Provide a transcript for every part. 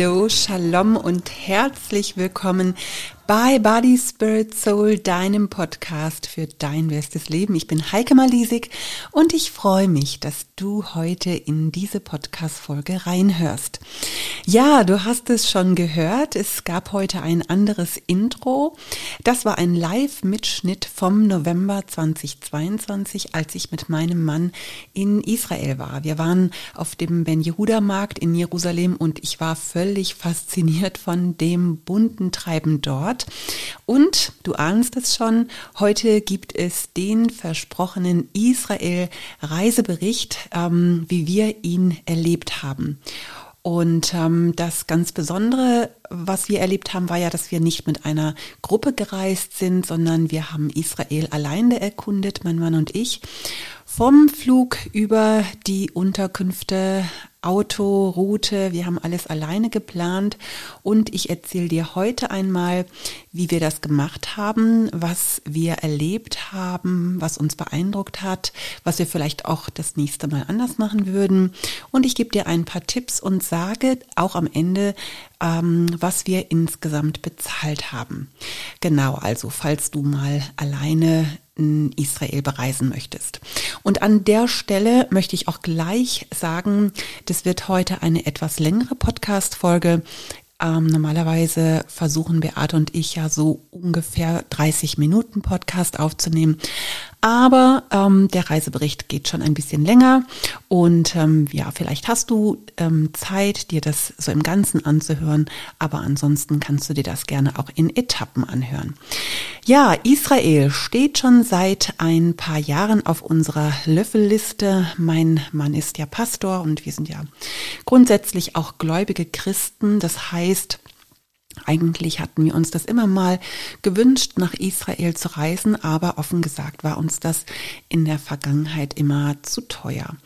Hallo, Shalom und herzlich willkommen bei Body Spirit Soul, deinem Podcast für dein bestes Leben. Ich bin Heike Malisig und ich freue mich, dass du heute in diese Podcast-Folge reinhörst. Ja, du hast es schon gehört. Es gab heute ein anderes Intro. Das war ein Live-Mitschnitt vom November 2022, als ich mit meinem Mann in Israel war. Wir waren auf dem Ben-Yehuda-Markt in Jerusalem und ich war völlig fasziniert von dem bunten Treiben dort. Ort. Und du ahnst es schon, heute gibt es den versprochenen Israel-Reisebericht, ähm, wie wir ihn erlebt haben. Und ähm, das ganz Besondere, was wir erlebt haben, war ja, dass wir nicht mit einer Gruppe gereist sind, sondern wir haben Israel alleine erkundet, mein Mann und ich. Vom Flug über die Unterkünfte Auto, Route, wir haben alles alleine geplant und ich erzähle dir heute einmal, wie wir das gemacht haben, was wir erlebt haben, was uns beeindruckt hat, was wir vielleicht auch das nächste Mal anders machen würden und ich gebe dir ein paar Tipps und sage auch am Ende, ähm, was wir insgesamt bezahlt haben. Genau, also falls du mal alleine Israel bereisen möchtest. Und an der Stelle möchte ich auch gleich sagen, das wird heute eine etwas längere Podcast-Folge. Ähm, normalerweise versuchen Beate und ich ja so ungefähr 30 Minuten Podcast aufzunehmen. Aber ähm, der Reisebericht geht schon ein bisschen länger und ähm, ja, vielleicht hast du ähm, Zeit, dir das so im Ganzen anzuhören, aber ansonsten kannst du dir das gerne auch in Etappen anhören. Ja, Israel steht schon seit ein paar Jahren auf unserer Löffelliste. Mein Mann ist ja Pastor und wir sind ja grundsätzlich auch gläubige Christen. Das heißt, eigentlich hatten wir uns das immer mal gewünscht, nach Israel zu reisen, aber offen gesagt war uns das in der Vergangenheit immer zu teuer.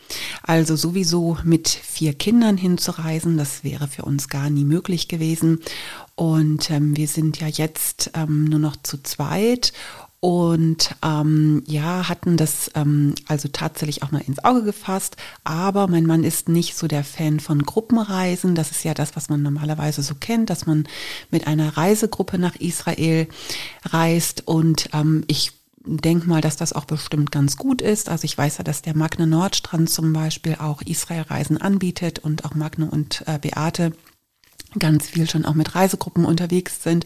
Also sowieso mit vier Kindern hinzureisen, das wäre für uns gar nie möglich gewesen. Und ähm, wir sind ja jetzt ähm, nur noch zu zweit und ähm, ja, hatten das ähm, also tatsächlich auch mal ins Auge gefasst. Aber mein Mann ist nicht so der Fan von Gruppenreisen. Das ist ja das, was man normalerweise so kennt, dass man mit einer Reisegruppe nach Israel reist. Und ähm, ich denke mal, dass das auch bestimmt ganz gut ist. Also ich weiß ja, dass der Magne Nordstrand zum Beispiel auch Israelreisen anbietet und auch Magne und äh, Beate ganz viel schon auch mit Reisegruppen unterwegs sind.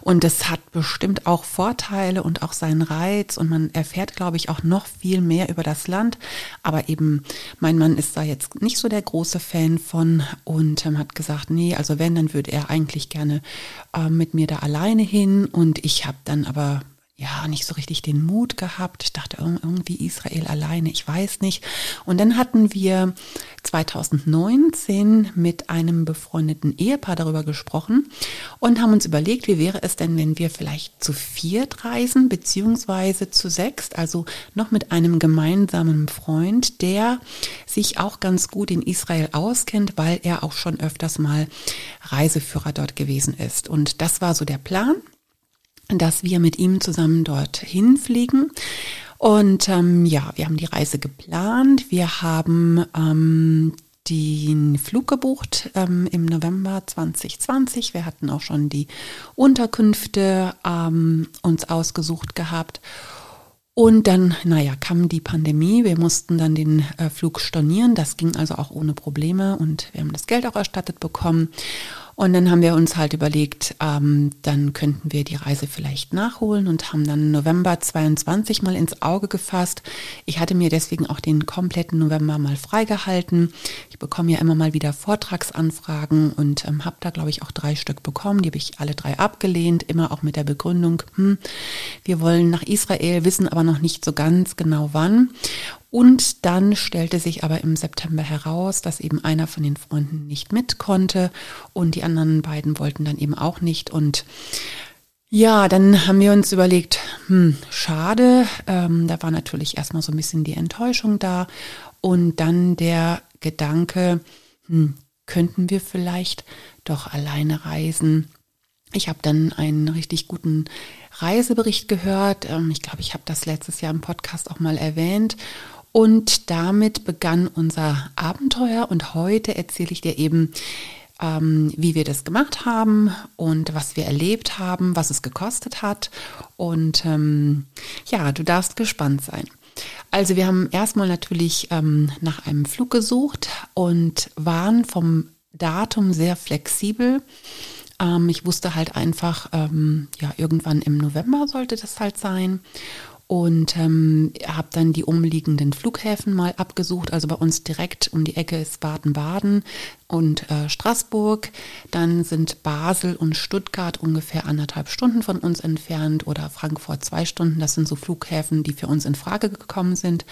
Und es hat bestimmt auch Vorteile und auch seinen Reiz. Und man erfährt, glaube ich, auch noch viel mehr über das Land. Aber eben, mein Mann ist da jetzt nicht so der große Fan von und ähm, hat gesagt, nee, also wenn, dann würde er eigentlich gerne äh, mit mir da alleine hin. Und ich habe dann aber ja, nicht so richtig den Mut gehabt. Ich dachte irgendwie Israel alleine, ich weiß nicht. Und dann hatten wir 2019 mit einem befreundeten Ehepaar darüber gesprochen und haben uns überlegt, wie wäre es denn, wenn wir vielleicht zu viert reisen, beziehungsweise zu sechst, also noch mit einem gemeinsamen Freund, der sich auch ganz gut in Israel auskennt, weil er auch schon öfters mal Reiseführer dort gewesen ist. Und das war so der Plan dass wir mit ihm zusammen dorthin fliegen. Und ähm, ja, wir haben die Reise geplant. Wir haben ähm, den Flug gebucht ähm, im November 2020. Wir hatten auch schon die Unterkünfte ähm, uns ausgesucht gehabt. Und dann, naja, kam die Pandemie. Wir mussten dann den äh, Flug stornieren. Das ging also auch ohne Probleme und wir haben das Geld auch erstattet bekommen. Und dann haben wir uns halt überlegt, ähm, dann könnten wir die Reise vielleicht nachholen und haben dann November 22 mal ins Auge gefasst. Ich hatte mir deswegen auch den kompletten November mal freigehalten. Ich bekomme ja immer mal wieder Vortragsanfragen und ähm, habe da, glaube ich, auch drei Stück bekommen. Die habe ich alle drei abgelehnt, immer auch mit der Begründung, hm, wir wollen nach Israel, wissen aber noch nicht so ganz genau wann. Und dann stellte sich aber im September heraus, dass eben einer von den Freunden nicht mit konnte und die anderen beiden wollten dann eben auch nicht. Und ja, dann haben wir uns überlegt, hm, schade. Ähm, da war natürlich erstmal so ein bisschen die Enttäuschung da. Und dann der Gedanke, hm, könnten wir vielleicht doch alleine reisen? Ich habe dann einen richtig guten Reisebericht gehört. Ähm, ich glaube, ich habe das letztes Jahr im Podcast auch mal erwähnt. Und damit begann unser Abenteuer und heute erzähle ich dir eben, ähm, wie wir das gemacht haben und was wir erlebt haben, was es gekostet hat. Und ähm, ja, du darfst gespannt sein. Also wir haben erstmal natürlich ähm, nach einem Flug gesucht und waren vom Datum sehr flexibel. Ähm, ich wusste halt einfach, ähm, ja, irgendwann im November sollte das halt sein und ähm, habe dann die umliegenden Flughäfen mal abgesucht. Also bei uns direkt um die Ecke ist Baden-Baden und äh, Straßburg. Dann sind Basel und Stuttgart ungefähr anderthalb Stunden von uns entfernt oder Frankfurt zwei Stunden. Das sind so Flughäfen, die für uns in Frage gekommen sind.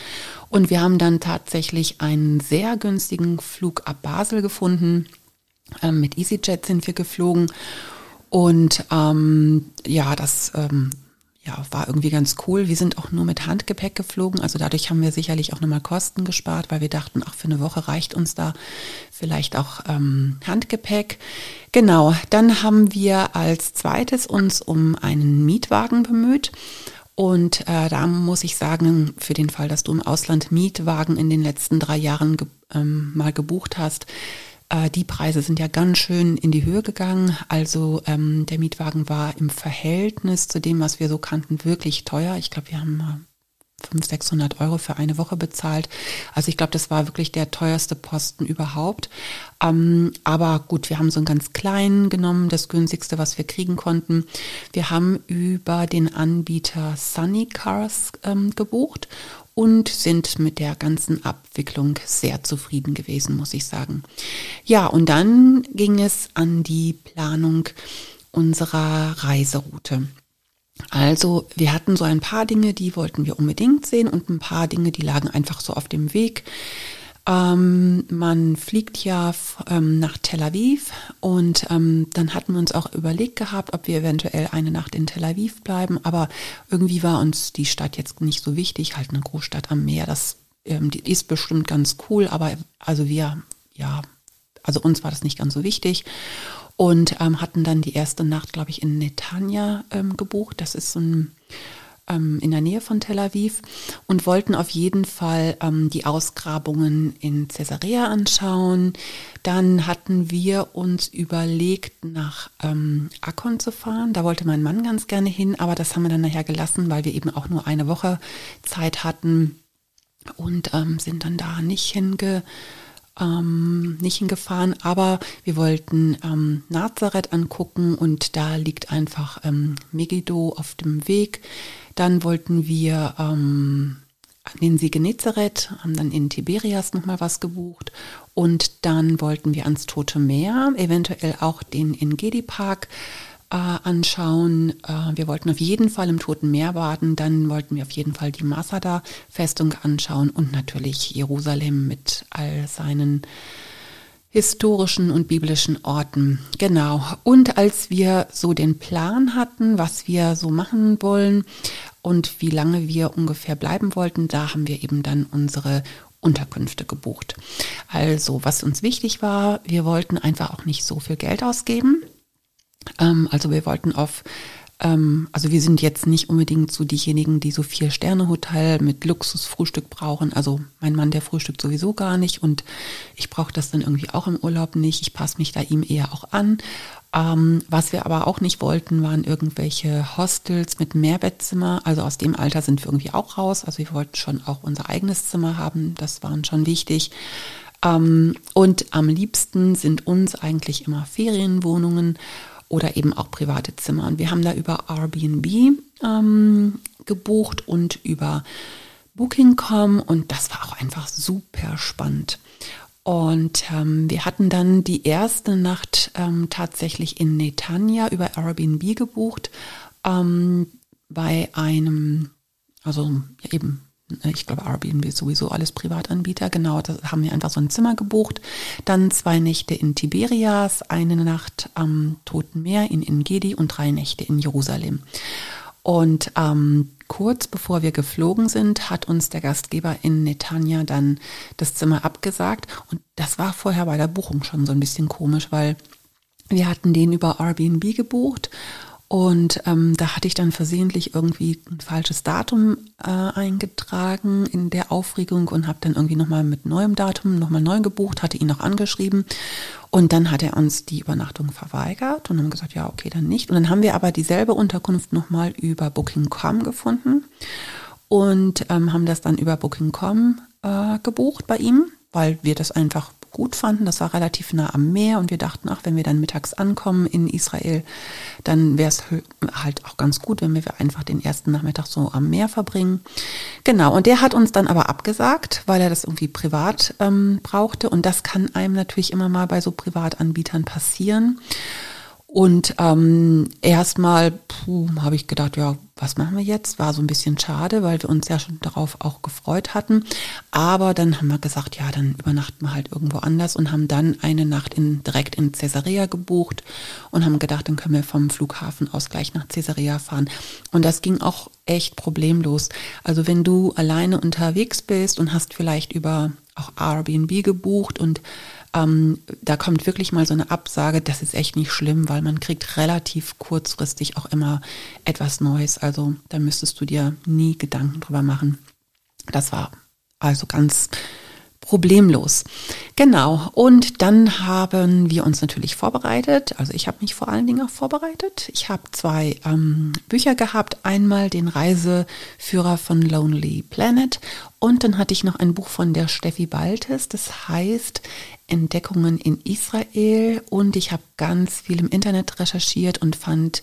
Und wir haben dann tatsächlich einen sehr günstigen Flug ab Basel gefunden. Ähm, mit EasyJet sind wir geflogen. Und ähm, ja, das ähm, ja, war irgendwie ganz cool. Wir sind auch nur mit Handgepäck geflogen, also dadurch haben wir sicherlich auch nochmal Kosten gespart, weil wir dachten, ach, für eine Woche reicht uns da vielleicht auch ähm, Handgepäck. Genau, dann haben wir als zweites uns um einen Mietwagen bemüht. Und äh, da muss ich sagen, für den Fall, dass du im Ausland Mietwagen in den letzten drei Jahren ge ähm, mal gebucht hast, äh, die Preise sind ja ganz schön in die Höhe gegangen. Also ähm, der Mietwagen war im Verhältnis zu dem, was wir so kannten, wirklich teuer. Ich glaube, wir haben mal 500, 600 Euro für eine Woche bezahlt. Also ich glaube, das war wirklich der teuerste Posten überhaupt. Ähm, aber gut, wir haben so einen ganz kleinen genommen, das günstigste, was wir kriegen konnten. Wir haben über den Anbieter Sunny Cars ähm, gebucht und sind mit der ganzen Abwicklung sehr zufrieden gewesen, muss ich sagen. Ja, und dann ging es an die Planung unserer Reiseroute. Also wir hatten so ein paar Dinge, die wollten wir unbedingt sehen und ein paar Dinge, die lagen einfach so auf dem Weg. Ähm, man fliegt ja ähm, nach Tel Aviv und ähm, dann hatten wir uns auch überlegt gehabt, ob wir eventuell eine Nacht in Tel Aviv bleiben, aber irgendwie war uns die Stadt jetzt nicht so wichtig, halt eine Großstadt am Meer, das ähm, ist bestimmt ganz cool, aber also wir, ja, also uns war das nicht ganz so wichtig und ähm, hatten dann die erste Nacht, glaube ich, in Netanya ähm, gebucht. Das ist so ein ähm, in der Nähe von Tel Aviv und wollten auf jeden Fall ähm, die Ausgrabungen in Caesarea anschauen. Dann hatten wir uns überlegt, nach ähm, Akkon zu fahren. Da wollte mein Mann ganz gerne hin, aber das haben wir dann nachher gelassen, weil wir eben auch nur eine Woche Zeit hatten und ähm, sind dann da nicht hinge ähm, nicht hingefahren, aber wir wollten ähm, Nazareth angucken und da liegt einfach ähm, Megiddo auf dem Weg. Dann wollten wir ähm, an den See Genezareth, haben dann in Tiberias nochmal was gebucht und dann wollten wir ans Tote Meer, eventuell auch den Engedi Park äh, anschauen. Äh, wir wollten auf jeden Fall im Toten Meer baden, dann wollten wir auf jeden Fall die Masada-Festung anschauen und natürlich Jerusalem mit all seinen historischen und biblischen Orten. Genau. Und als wir so den Plan hatten, was wir so machen wollen und wie lange wir ungefähr bleiben wollten, da haben wir eben dann unsere Unterkünfte gebucht. Also, was uns wichtig war, wir wollten einfach auch nicht so viel Geld ausgeben. Ähm, also wir wollten auf, ähm, also wir sind jetzt nicht unbedingt so diejenigen, die so vier Sterne Hotel mit Luxusfrühstück brauchen. Also mein Mann, der frühstückt sowieso gar nicht und ich brauche das dann irgendwie auch im Urlaub nicht. Ich passe mich da ihm eher auch an. Ähm, was wir aber auch nicht wollten, waren irgendwelche Hostels mit Mehrbettzimmer. Also aus dem Alter sind wir irgendwie auch raus. Also wir wollten schon auch unser eigenes Zimmer haben. Das waren schon wichtig. Ähm, und am liebsten sind uns eigentlich immer Ferienwohnungen oder eben auch private Zimmer. Und wir haben da über Airbnb ähm, gebucht und über Booking.com und das war auch einfach super spannend. Und ähm, wir hatten dann die erste Nacht ähm, tatsächlich in Netanya über Airbnb gebucht ähm, bei einem, also ja, eben ich glaube, Airbnb ist sowieso alles Privatanbieter. Genau, da haben wir einfach so ein Zimmer gebucht. Dann zwei Nächte in Tiberias, eine Nacht am Toten Meer in Engedi und drei Nächte in Jerusalem. Und ähm, kurz bevor wir geflogen sind, hat uns der Gastgeber in Netanya dann das Zimmer abgesagt. Und das war vorher bei der Buchung schon so ein bisschen komisch, weil wir hatten den über Airbnb gebucht Und ähm, da hatte ich dann versehentlich irgendwie ein falsches Datum äh, eingetragen in der Aufregung und habe dann irgendwie nochmal mit neuem Datum nochmal neu gebucht, hatte ihn noch angeschrieben. Und dann hat er uns die Übernachtung verweigert und haben gesagt, ja, okay, dann nicht. Und dann haben wir aber dieselbe Unterkunft nochmal über Booking.com gefunden und ähm, haben das dann über Booking.com äh, gebucht bei ihm, weil wir das einfach gut fanden. Das war relativ nah am Meer und wir dachten, ach, wenn wir dann mittags ankommen in Israel, dann wäre es halt auch ganz gut, wenn wir einfach den ersten Nachmittag so am Meer verbringen. Genau, und der hat uns dann aber abgesagt, weil er das irgendwie privat ähm, brauchte und das kann einem natürlich immer mal bei so Privatanbietern passieren. Und ähm, erstmal habe ich gedacht, ja, was machen wir jetzt? War so ein bisschen schade, weil wir uns ja schon darauf auch gefreut hatten. Aber dann haben wir gesagt, ja, dann übernachten wir halt irgendwo anders und haben dann eine Nacht in, direkt in Caesarea gebucht und haben gedacht, dann können wir vom Flughafen aus gleich nach Caesarea fahren. Und das ging auch echt problemlos. Also wenn du alleine unterwegs bist und hast vielleicht über auch Airbnb gebucht und ähm, da kommt wirklich mal so eine Absage, das ist echt nicht schlimm, weil man kriegt relativ kurzfristig auch immer etwas Neues. Also da müsstest du dir nie Gedanken drüber machen. Das war also ganz problemlos. Genau. Und dann haben wir uns natürlich vorbereitet. Also ich habe mich vor allen Dingen auch vorbereitet. Ich habe zwei ähm, Bücher gehabt. Einmal den Reiseführer von Lonely Planet und dann hatte ich noch ein Buch von der Steffi Baltes. Das heißt Entdeckungen in Israel. Und ich habe ganz viel im Internet recherchiert und fand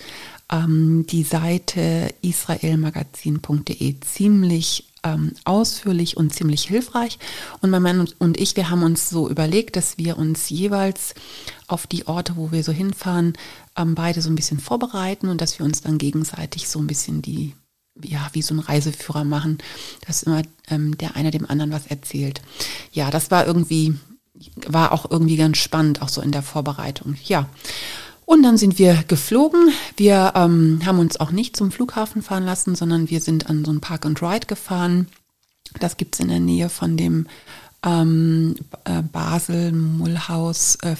ähm, die Seite israelmagazin.de ziemlich ähm, ausführlich und ziemlich hilfreich. Und mein Mann und ich, wir haben uns so überlegt, dass wir uns jeweils auf die Orte, wo wir so hinfahren, ähm, beide so ein bisschen vorbereiten und dass wir uns dann gegenseitig so ein bisschen die, ja, wie so ein Reiseführer machen, dass immer ähm, der eine dem anderen was erzählt. Ja, das war irgendwie, war auch irgendwie ganz spannend, auch so in der Vorbereitung. Ja. Und dann sind wir geflogen. Wir ähm, haben uns auch nicht zum Flughafen fahren lassen, sondern wir sind an so ein Park and Ride gefahren. Das gibt's in der Nähe von dem ähm, äh, Basel Mulhouse äh,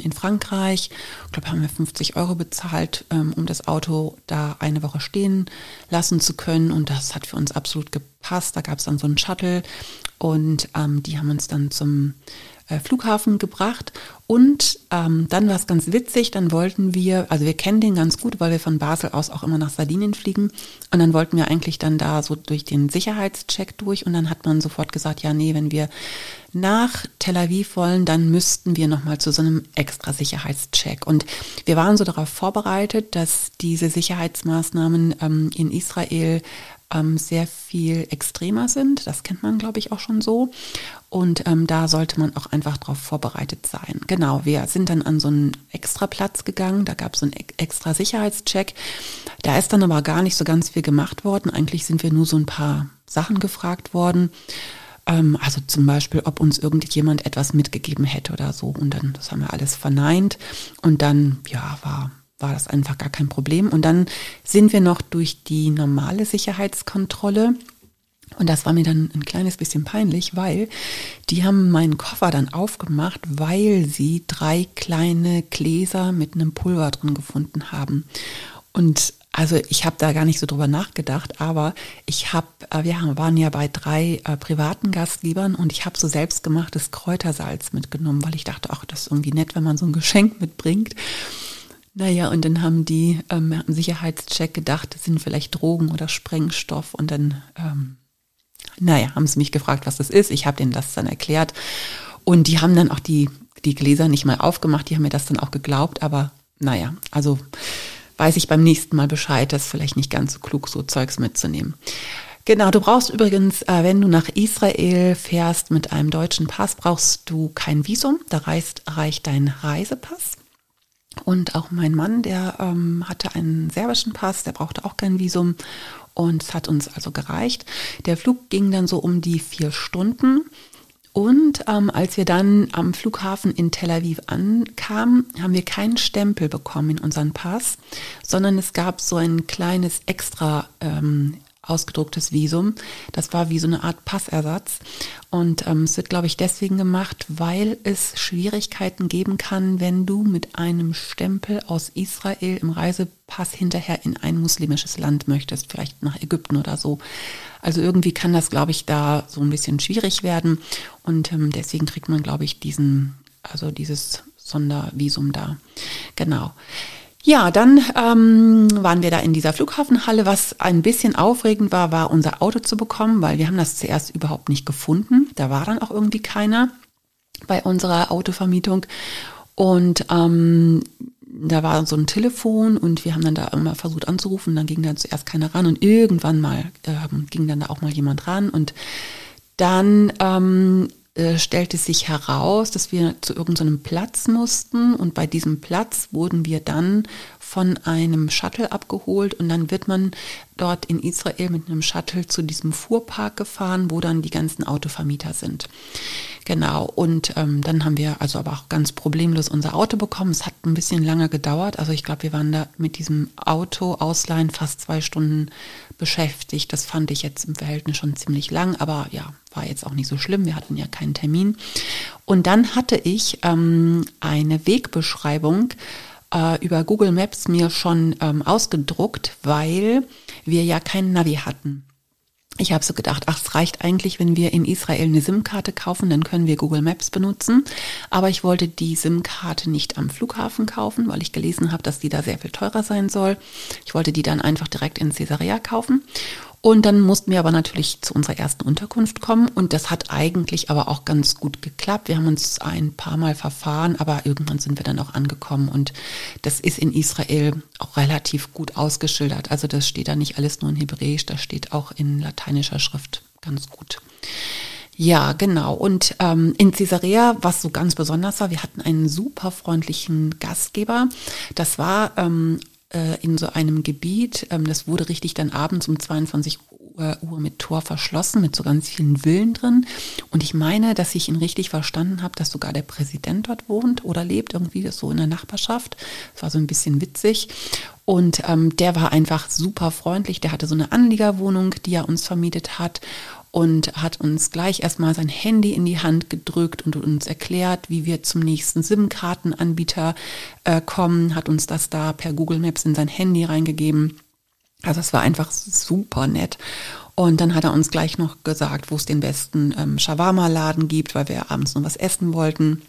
in Frankreich. Ich glaube, haben wir 50 Euro bezahlt, ähm, um das Auto da eine Woche stehen lassen zu können. Und das hat für uns absolut gepasst. Da gab es dann so einen Shuttle und ähm, die haben uns dann zum Flughafen gebracht. Und ähm, dann war es ganz witzig, dann wollten wir, also wir kennen den ganz gut, weil wir von Basel aus auch immer nach Sardinien fliegen. Und dann wollten wir eigentlich dann da so durch den Sicherheitscheck durch. Und dann hat man sofort gesagt, ja, nee, wenn wir nach Tel Aviv wollen, dann müssten wir nochmal zu so einem extra Sicherheitscheck. Und wir waren so darauf vorbereitet, dass diese Sicherheitsmaßnahmen ähm, in Israel ähm, sehr viel extremer sind. Das kennt man, glaube ich, auch schon so. Und ähm, da sollte man auch einfach darauf vorbereitet sein. Genau, wir sind dann an so einen extra Platz gegangen. Da gab es so einen extra Sicherheitscheck. Da ist dann aber gar nicht so ganz viel gemacht worden. Eigentlich sind wir nur so ein paar Sachen gefragt worden. Ähm, also zum Beispiel, ob uns irgendjemand etwas mitgegeben hätte oder so. Und dann, das haben wir alles verneint. Und dann, ja, war war das einfach gar kein Problem. Und dann sind wir noch durch die normale Sicherheitskontrolle. Und das war mir dann ein kleines bisschen peinlich, weil die haben meinen Koffer dann aufgemacht, weil sie drei kleine Gläser mit einem Pulver drin gefunden haben. Und also ich habe da gar nicht so drüber nachgedacht, aber ich habe, äh, wir waren ja bei drei äh, privaten Gastgebern und ich habe so selbstgemachtes Kräutersalz mitgenommen, weil ich dachte, ach, das ist irgendwie nett, wenn man so ein Geschenk mitbringt. Naja, und dann haben die ähm, im Sicherheitscheck gedacht, das sind vielleicht Drogen oder Sprengstoff. Und dann, ähm, naja, haben sie mich gefragt, was das ist. Ich habe denen das dann erklärt. Und die haben dann auch die, die Gläser nicht mal aufgemacht. Die haben mir das dann auch geglaubt. Aber naja, also weiß ich beim nächsten Mal Bescheid, das ist vielleicht nicht ganz so klug, so Zeugs mitzunehmen. Genau, du brauchst übrigens, äh, wenn du nach Israel fährst mit einem deutschen Pass, brauchst du kein Visum. Da reicht, reicht dein Reisepass. Und auch mein Mann, der ähm, hatte einen serbischen Pass, der brauchte auch kein Visum. Und es hat uns also gereicht. Der Flug ging dann so um die vier Stunden. Und ähm, als wir dann am Flughafen in Tel Aviv ankamen, haben wir keinen Stempel bekommen in unseren Pass, sondern es gab so ein kleines extra ähm, ausgedrucktes Visum. Das war wie so eine Art Passersatz. Und ähm, es wird, glaube ich, deswegen gemacht, weil es Schwierigkeiten geben kann, wenn du mit einem Stempel aus Israel im Reisepass hinterher in ein muslimisches Land möchtest, vielleicht nach Ägypten oder so. Also irgendwie kann das, glaube ich, da so ein bisschen schwierig werden. Und ähm, deswegen kriegt man, glaube ich, diesen, also dieses Sondervisum da. Genau. Ja, dann ähm, waren wir da in dieser Flughafenhalle. Was ein bisschen aufregend war, war unser Auto zu bekommen, weil wir haben das zuerst überhaupt nicht gefunden. Da war dann auch irgendwie keiner bei unserer Autovermietung. Und ähm, da war so ein Telefon und wir haben dann da immer versucht anzurufen. Dann ging dann zuerst keiner ran und irgendwann mal äh, ging dann da auch mal jemand ran und dann ähm, äh, stellte sich heraus, dass wir zu irgendeinem Platz mussten. Und bei diesem Platz wurden wir dann von einem Shuttle abgeholt und dann wird man dort in Israel mit einem Shuttle zu diesem Fuhrpark gefahren, wo dann die ganzen Autovermieter sind. Genau, und ähm, dann haben wir also aber auch ganz problemlos unser Auto bekommen. Es hat ein bisschen lange gedauert. Also ich glaube, wir waren da mit diesem Auto ausleihen fast zwei Stunden beschäftigt. Das fand ich jetzt im Verhältnis schon ziemlich lang, aber ja, war jetzt auch nicht so schlimm. Wir hatten ja keinen Termin. Und dann hatte ich ähm, eine Wegbeschreibung äh, über Google Maps mir schon ähm, ausgedruckt, weil wir ja kein Navi hatten. Ich habe so gedacht, ach, es reicht eigentlich, wenn wir in Israel eine SIM-Karte kaufen, dann können wir Google Maps benutzen. Aber ich wollte die SIM-Karte nicht am Flughafen kaufen, weil ich gelesen habe, dass die da sehr viel teurer sein soll. Ich wollte die dann einfach direkt in Caesarea kaufen. Und dann mussten wir aber natürlich zu unserer ersten Unterkunft kommen und das hat eigentlich aber auch ganz gut geklappt. Wir haben uns ein paar Mal verfahren, aber irgendwann sind wir dann auch angekommen und das ist in Israel auch relativ gut ausgeschildert. Also das steht da nicht alles nur in Hebräisch, das steht auch in lateinischer Schrift ganz gut. Ja, genau. Und ähm, in Caesarea, was so ganz besonders war, wir hatten einen super freundlichen Gastgeber. Das war ähm, äh, in so einem Gebiet. Ähm, das wurde richtig dann abends um 22 Uhr mit Tor verschlossen, mit so ganz vielen Villen drin. Und ich meine, dass ich ihn richtig verstanden habe, dass sogar der Präsident dort wohnt oder lebt, irgendwie so in der Nachbarschaft. Das war so ein bisschen witzig. Und ähm, der war einfach super freundlich. Der hatte so eine Anliegerwohnung, die er uns vermietet hat und hat uns gleich erstmal sein Handy in die Hand gedrückt und uns erklärt, wie wir zum nächsten SIM-Kartenanbieter äh, kommen, hat uns das da per Google Maps in sein Handy reingegeben. Also es war einfach super nett. Und dann hat er uns gleich noch gesagt, wo es den besten ähm, Shawarma-Laden gibt, weil wir abends noch was essen wollten.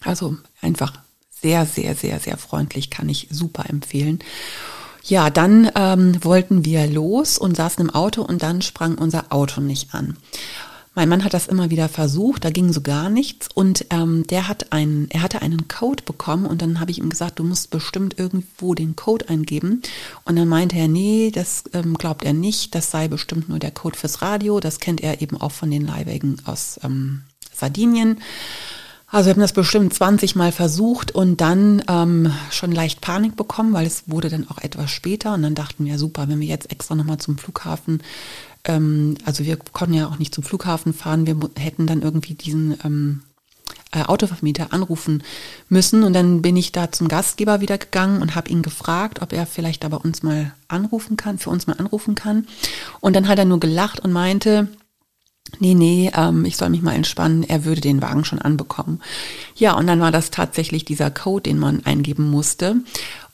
Also einfach sehr, sehr, sehr, sehr freundlich, kann ich super empfehlen. Ja, dann ähm, wollten wir los und saßen im Auto und dann sprang unser Auto nicht an. Mein Mann hat das immer wieder versucht, da ging so gar nichts und ähm, der hat einen, er hatte einen Code bekommen und dann habe ich ihm gesagt, du musst bestimmt irgendwo den Code eingeben und dann meinte er, nee, das ähm, glaubt er nicht, das sei bestimmt nur der Code fürs Radio, das kennt er eben auch von den Leihwägen aus ähm, Sardinien. Also wir haben das bestimmt 20 Mal versucht und dann ähm, schon leicht Panik bekommen, weil es wurde dann auch etwas später und dann dachten wir, super, wenn wir jetzt extra nochmal zum Flughafen, ähm, also wir konnten ja auch nicht zum Flughafen fahren, wir hätten dann irgendwie diesen ähm, äh, Autovermieter anrufen müssen und dann bin ich da zum Gastgeber wieder gegangen und habe ihn gefragt, ob er vielleicht da bei uns mal anrufen kann, für uns mal anrufen kann. Und dann hat er nur gelacht und meinte, nee, nee, ähm, ich soll mich mal entspannen, er würde den Wagen schon anbekommen. Ja, und dann war das tatsächlich dieser Code, den man eingeben musste.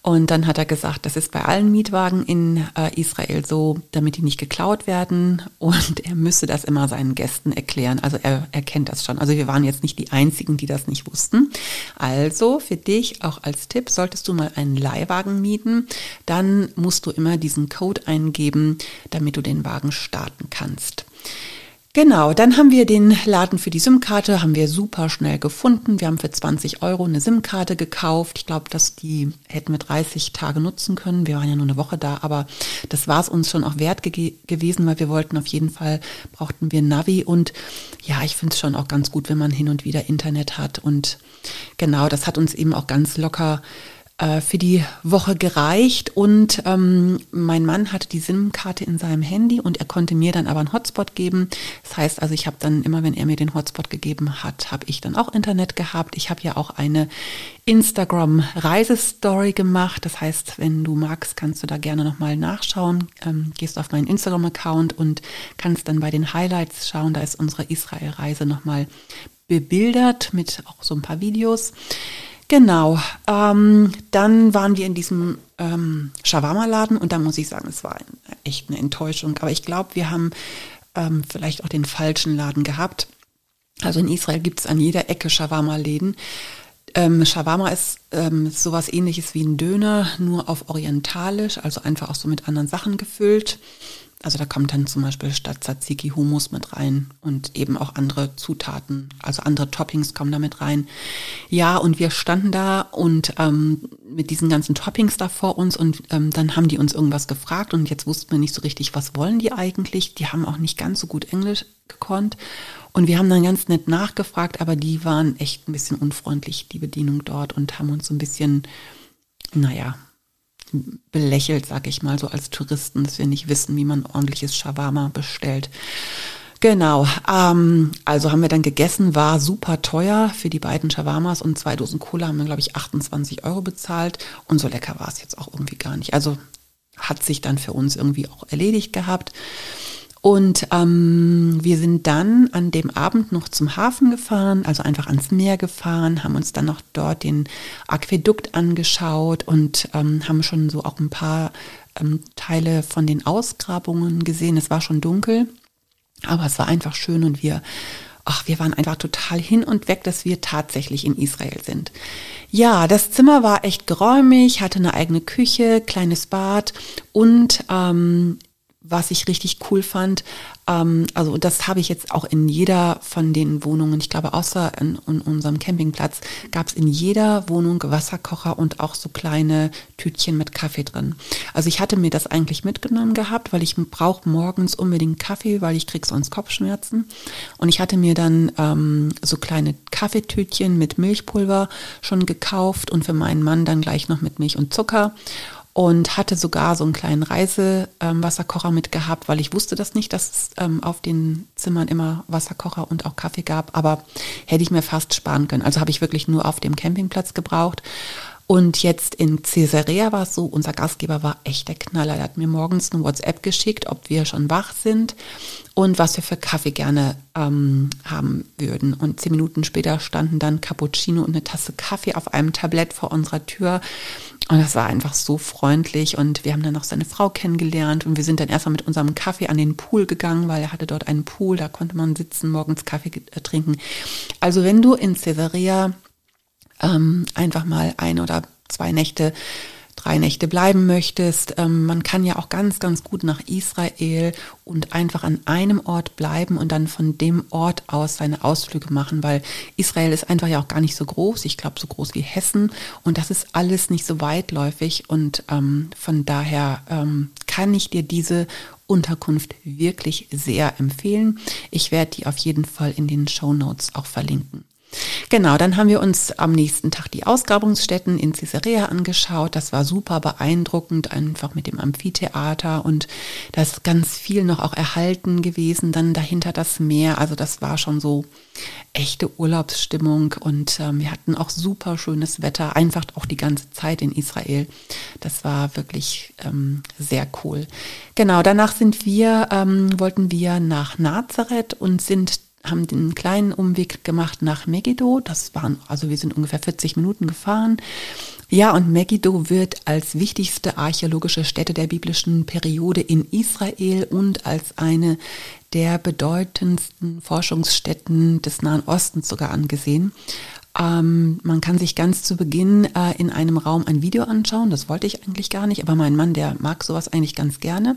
Und dann hat er gesagt, das ist bei allen Mietwagen in äh, Israel so, damit die nicht geklaut werden. Und er müsse das immer seinen Gästen erklären. Also er, er kennt das schon. Also wir waren jetzt nicht die Einzigen, die das nicht wussten. Also für dich auch als Tipp, solltest du mal einen Leihwagen mieten, dann musst du immer diesen Code eingeben, damit du den Wagen starten kannst. Genau, dann haben wir den Laden für die SIM-Karte, haben wir super schnell gefunden. Wir haben für 20 Euro eine SIM-Karte gekauft. Ich glaube, dass die hätten wir 30 Tage nutzen können. Wir waren ja nur eine Woche da, aber das war es uns schon auch wert ge gewesen, weil wir wollten auf jeden Fall, brauchten wir Navi und ja, ich finde es schon auch ganz gut, wenn man hin und wieder Internet hat und genau, das hat uns eben auch ganz locker äh, für die Woche gereicht und ähm, mein Mann hatte die SIM-Karte in seinem Handy und er konnte mir dann aber einen Hotspot geben. Das heißt also, ich habe dann immer, wenn er mir den Hotspot gegeben hat, habe ich dann auch Internet gehabt. Ich habe ja auch eine Instagram-Reisestory gemacht. Das heißt, wenn du magst, kannst du da gerne nochmal nachschauen. Ähm, gehst auf meinen Instagram-Account und kannst dann bei den Highlights schauen. Da ist unsere Israel-Reise nochmal bebildert mit auch so ein paar Videos. Genau. Ähm, dann waren wir in diesem ähm, Shawarma-Laden und da muss ich sagen, es war ein, echt eine Enttäuschung. Aber ich glaube, wir haben ähm, vielleicht auch den falschen Laden gehabt. Also in Israel gibt es an jeder Ecke Shawarma-Läden. Ähm, Shawarma ist ähm, sowas ähnliches wie ein Döner, nur auf orientalisch, also einfach auch so mit anderen Sachen gefüllt. Also da kommt dann zum Beispiel statt Tzatziki Hummus mit rein und eben auch andere Zutaten, also andere Toppings kommen da mit rein. Ja, und wir standen da und ähm, mit diesen ganzen Toppings da vor uns und ähm, dann haben die uns irgendwas gefragt und jetzt wussten wir nicht so richtig, was wollen die eigentlich. Die haben auch nicht ganz so gut Englisch gekonnt und wir haben dann ganz nett nachgefragt, aber die waren echt ein bisschen unfreundlich, die Bedienung dort und haben uns so ein bisschen, naja, belächelt, sag ich mal, so als Touristen, dass wir nicht wissen, wie man ordentliches Shawarma bestellt. Genau, ähm, also haben wir dann gegessen, war super teuer für die beiden Shawarmas und zwei Dosen Cola haben wir, glaube ich, 28 Euro bezahlt und so lecker war es jetzt auch irgendwie gar nicht. Also hat sich dann für uns irgendwie auch erledigt gehabt. Und ähm, wir sind dann an dem Abend noch zum Hafen gefahren, also einfach ans Meer gefahren, haben uns dann noch dort den Aquädukt angeschaut und ähm, haben schon so auch ein paar ähm, Teile von den Ausgrabungen gesehen. Es war schon dunkel, aber es war einfach schön und wir, ach, wir waren einfach total hin und weg, dass wir tatsächlich in Israel sind. Ja, das Zimmer war echt geräumig, hatte eine eigene Küche, kleines Bad und ähm, was ich richtig cool fand, ähm, also das habe ich jetzt auch in jeder von den Wohnungen, ich glaube außer in, in unserem Campingplatz, gab es in jeder Wohnung Wasserkocher und auch so kleine Tütchen mit Kaffee drin. Also ich hatte mir das eigentlich mitgenommen gehabt, weil ich brauche morgens unbedingt Kaffee, weil ich krieg sonst Kopfschmerzen. Und ich hatte mir dann ähm, so kleine Kaffeetütchen mit Milchpulver schon gekauft und für meinen Mann dann gleich noch mit Milch und Zucker und hatte sogar so einen kleinen Reisewasserkocher ähm, mitgehabt, weil ich wusste das nicht, dass es ähm, auf den Zimmern immer Wasserkocher und auch Kaffee gab, aber hätte ich mir fast sparen können. Also habe ich wirklich nur auf dem Campingplatz gebraucht. Und jetzt in Caesarea war es so, unser Gastgeber war echt der Knaller. Er hat mir morgens eine WhatsApp geschickt, ob wir schon wach sind und was wir für Kaffee gerne ähm, haben würden. Und zehn Minuten später standen dann Cappuccino und eine Tasse Kaffee auf einem Tablett vor unserer Tür. Und das war einfach so freundlich. Und wir haben dann auch seine Frau kennengelernt. Und wir sind dann erstmal mit unserem Kaffee an den Pool gegangen, weil er hatte dort einen Pool. Da konnte man sitzen, morgens Kaffee äh, trinken. Also wenn du in Caesarea ähm, einfach mal ein oder zwei Nächte drei Nächte bleiben möchtest. Ähm, man kann ja auch ganz, ganz gut nach Israel und einfach an einem Ort bleiben und dann von dem Ort aus seine Ausflüge machen, weil Israel ist einfach ja auch gar nicht so groß. Ich glaube, so groß wie Hessen und das ist alles nicht so weitläufig und ähm, von daher ähm, kann ich dir diese Unterkunft wirklich sehr empfehlen. Ich werde die auf jeden Fall in den Show Notes auch verlinken. Genau, dann haben wir uns am nächsten Tag die Ausgrabungsstätten in Caesarea angeschaut. Das war super beeindruckend, einfach mit dem Amphitheater und da ist ganz viel noch auch erhalten gewesen. Dann dahinter das Meer, also das war schon so echte Urlaubsstimmung und ähm, wir hatten auch super schönes Wetter, einfach auch die ganze Zeit in Israel. Das war wirklich ähm, sehr cool. Genau, danach sind wir, ähm, wollten wir nach Nazareth und sind haben den kleinen Umweg gemacht nach Megiddo. Das waren, also wir sind ungefähr 40 Minuten gefahren. Ja, und Megiddo wird als wichtigste archäologische Stätte der biblischen Periode in Israel und als eine der bedeutendsten Forschungsstätten des Nahen Ostens sogar angesehen. Ähm, man kann sich ganz zu Beginn äh, in einem Raum ein Video anschauen. Das wollte ich eigentlich gar nicht, aber mein Mann, der mag sowas eigentlich ganz gerne.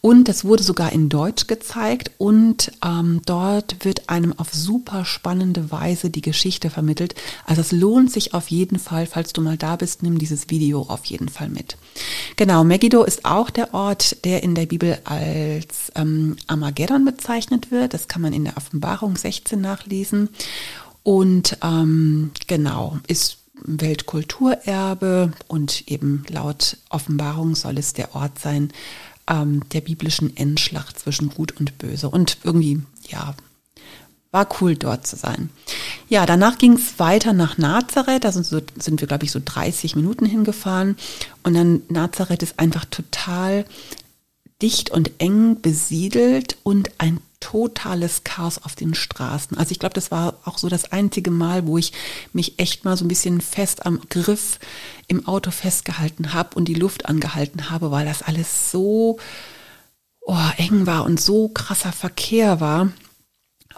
Und das wurde sogar in Deutsch gezeigt und ähm, dort wird einem auf super spannende Weise die Geschichte vermittelt. Also es lohnt sich auf jeden Fall, falls du mal da bist, nimm dieses Video auf jeden Fall mit. Genau, Megiddo ist auch der Ort, der in der Bibel als ähm, Armageddon bezeichnet wird. Das kann man in der Offenbarung 16 nachlesen. Und ähm, genau, ist Weltkulturerbe und eben laut Offenbarung soll es der Ort sein ähm, der biblischen Endschlacht zwischen Gut und Böse. Und irgendwie, ja, war cool dort zu sein. Ja, danach ging es weiter nach Nazareth. Da sind, so, sind wir, glaube ich, so 30 Minuten hingefahren. Und dann Nazareth ist einfach total dicht und eng besiedelt und ein totales Chaos auf den Straßen. Also ich glaube, das war auch so das einzige Mal, wo ich mich echt mal so ein bisschen fest am Griff im Auto festgehalten habe und die Luft angehalten habe, weil das alles so oh, eng war und so krasser Verkehr war.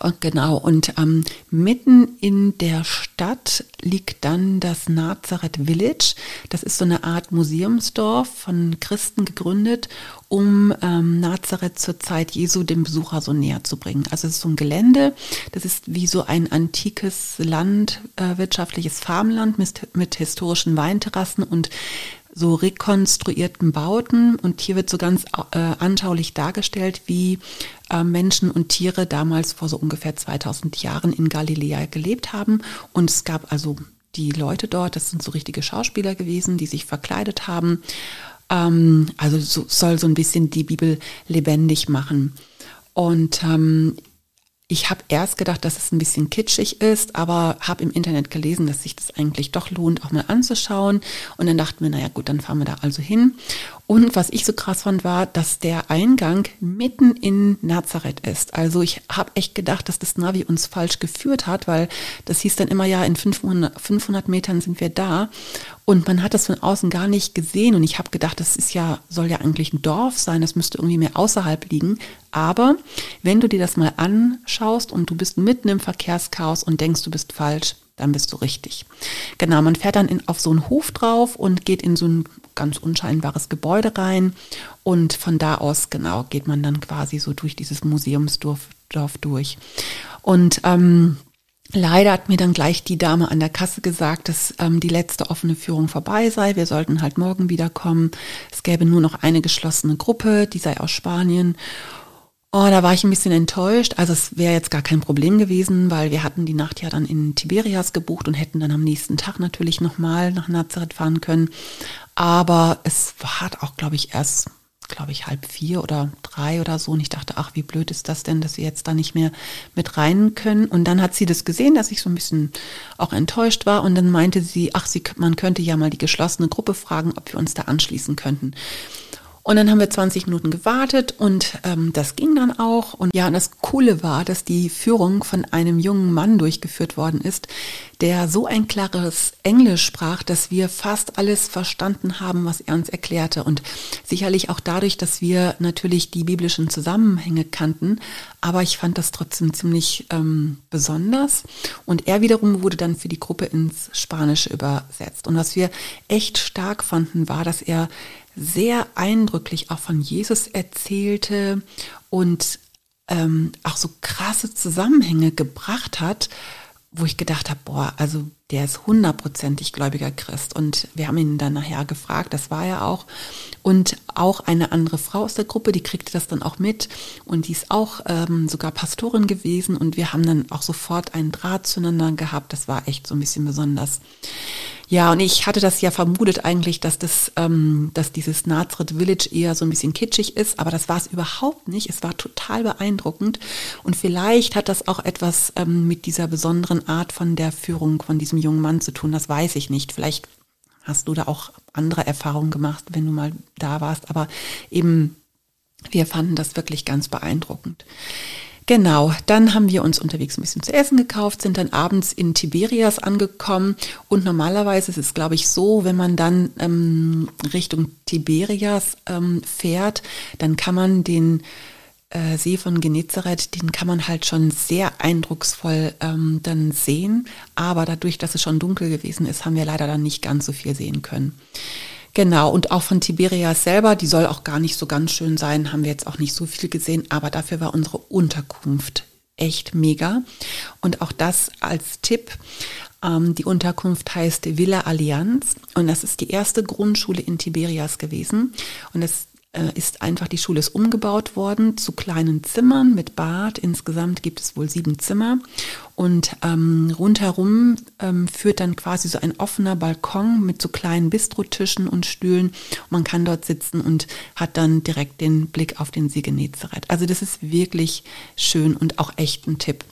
Und genau, und ähm, mitten in der Stadt liegt dann das Nazareth Village. Das ist so eine Art Museumsdorf von Christen gegründet, um ähm, Nazareth zur Zeit Jesu dem Besucher so näher zu bringen. Also es ist so ein Gelände, das ist wie so ein antikes landwirtschaftliches äh, Farmland mit, mit historischen Weinterrassen und so rekonstruierten Bauten und hier wird so ganz äh, anschaulich dargestellt, wie äh, Menschen und Tiere damals vor so ungefähr 2000 Jahren in Galiläa gelebt haben und es gab also die Leute dort, das sind so richtige Schauspieler gewesen, die sich verkleidet haben. Ähm, also so, soll so ein bisschen die Bibel lebendig machen. Und ähm, ich habe erst gedacht, dass es ein bisschen kitschig ist, aber habe im Internet gelesen, dass sich das eigentlich doch lohnt, auch mal anzuschauen. Und dann dachten wir, naja gut, dann fahren wir da also hin. Und was ich so krass fand, war, dass der Eingang mitten in Nazareth ist. Also ich habe echt gedacht, dass das Navi uns falsch geführt hat, weil das hieß dann immer, ja, in 500, 500 Metern sind wir da. Und man hat das von außen gar nicht gesehen. Und ich habe gedacht, das ist ja, soll ja eigentlich ein Dorf sein, das müsste irgendwie mehr außerhalb liegen. Aber wenn du dir das mal anschaust und du bist mitten im Verkehrschaos und denkst, du bist falsch, dann bist du richtig. Genau, man fährt dann in, auf so einen Hof drauf und geht in so ein ganz unscheinbares Gebäude rein und von da aus, genau, geht man dann quasi so durch dieses Museumsdorf Dorf durch. Und ähm, Leider hat mir dann gleich die Dame an der Kasse gesagt, dass ähm, die letzte offene Führung vorbei sei. Wir sollten halt morgen wiederkommen. Es gäbe nur noch eine geschlossene Gruppe, die sei aus Spanien. Oh, da war ich ein bisschen enttäuscht. Also es wäre jetzt gar kein Problem gewesen, weil wir hatten die Nacht ja dann in Tiberias gebucht und hätten dann am nächsten Tag natürlich nochmal nach Nazareth fahren können. Aber es hat auch, glaube ich, erst, glaube ich, halb vier oder drei oder so. Und ich dachte, ach, wie blöd ist das denn, dass wir jetzt da nicht mehr mit rein können. Und dann hat sie das gesehen, dass ich so ein bisschen auch enttäuscht war. Und dann meinte sie, ach, sie, man könnte ja mal die geschlossene Gruppe fragen, ob wir uns da anschließen könnten. Und dann haben wir 20 Minuten gewartet und ähm, das ging dann auch. Und ja, und das Coole war, dass die Führung von einem jungen Mann durchgeführt worden ist, der so ein klares Englisch sprach, dass wir fast alles verstanden haben, was er uns erklärte. Und sicherlich auch dadurch, dass wir natürlich die biblischen Zusammenhänge kannten. Aber ich fand das trotzdem ziemlich ähm, besonders. Und er wiederum wurde dann für die Gruppe ins Spanische übersetzt. Und was wir echt stark fanden, war, dass er sehr eindrücklich auch von Jesus erzählte und ähm, auch so krasse Zusammenhänge gebracht hat, wo ich gedacht habe, boah, also der ist hundertprozentig gläubiger Christ. Und wir haben ihn dann nachher gefragt, das war er auch. Und auch eine andere Frau aus der Gruppe, die kriegte das dann auch mit. Und die ist auch ähm, sogar Pastorin gewesen. Und wir haben dann auch sofort einen Draht zueinander gehabt. Das war echt so ein bisschen besonders. Ja, und ich hatte das ja vermutet eigentlich, dass das, ähm, dass dieses Nazareth Village eher so ein bisschen kitschig ist, aber das war es überhaupt nicht. Es war total beeindruckend und vielleicht hat das auch etwas ähm, mit dieser besonderen Art von der Führung von diesem jungen Mann zu tun. Das weiß ich nicht. Vielleicht hast du da auch andere Erfahrungen gemacht, wenn du mal da warst, aber eben wir fanden das wirklich ganz beeindruckend. Genau, dann haben wir uns unterwegs ein bisschen zu essen gekauft, sind dann abends in Tiberias angekommen und normalerweise ist es, glaube ich, so, wenn man dann ähm, Richtung Tiberias ähm, fährt, dann kann man den äh, See von Genezareth, den kann man halt schon sehr eindrucksvoll ähm, dann sehen, aber dadurch, dass es schon dunkel gewesen ist, haben wir leider dann nicht ganz so viel sehen können. Genau, und auch von Tiberias selber, die soll auch gar nicht so ganz schön sein, haben wir jetzt auch nicht so viel gesehen, aber dafür war unsere Unterkunft echt mega. Und auch das als Tipp. Ähm, die Unterkunft heißt Villa Allianz und das ist die erste Grundschule in Tiberias gewesen. Und äh, ist einfach, die Schule ist umgebaut worden zu kleinen Zimmern mit Bad. Insgesamt gibt es wohl sieben Zimmer. Und ähm, rundherum ähm, führt dann quasi so ein offener Balkon mit so kleinen Bistrotischen und Stühlen. Man kann dort sitzen und hat dann direkt den Blick auf den See Genezareth. Also das ist wirklich schön und auch echt ein Tipp.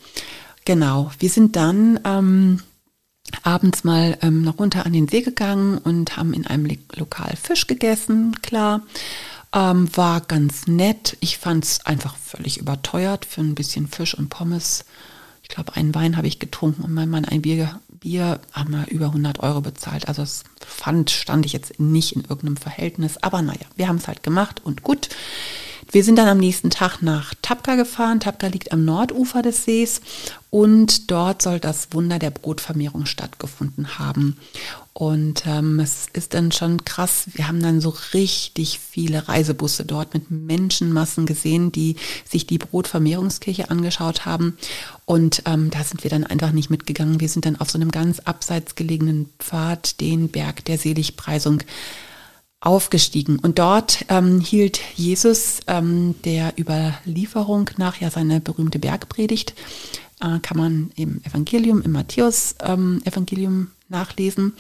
Genau, wir sind dann ähm, abends mal ähm, noch runter an den See gegangen und haben in einem Lokal Fisch gegessen, klar. Ähm, war ganz nett. Ich fand es einfach völlig überteuert für ein bisschen Fisch und Pommes. Ich glaube, einen Wein habe ich getrunken und mein Mann ein Bier, Bier haben wir über 100 Euro bezahlt. Also das fand, stand ich jetzt nicht in irgendeinem Verhältnis. Aber naja, wir haben es halt gemacht und gut. Wir sind dann am nächsten Tag nach Tapka gefahren. Tapka liegt am Nordufer des Sees und dort soll das Wunder der Brotvermehrung stattgefunden haben. Und ähm, es ist dann schon krass. Wir haben dann so richtig viele Reisebusse dort mit Menschenmassen gesehen, die sich die Brotvermehrungskirche angeschaut haben. Und ähm, da sind wir dann einfach nicht mitgegangen. Wir sind dann auf so einem ganz abseits gelegenen Pfad den Berg der Seligpreisung aufgestiegen. Und dort ähm, hielt Jesus ähm, der Überlieferung nach ja seine berühmte Bergpredigt. Äh, kann man im Evangelium, im Matthäus-Evangelium ähm, nachlesen.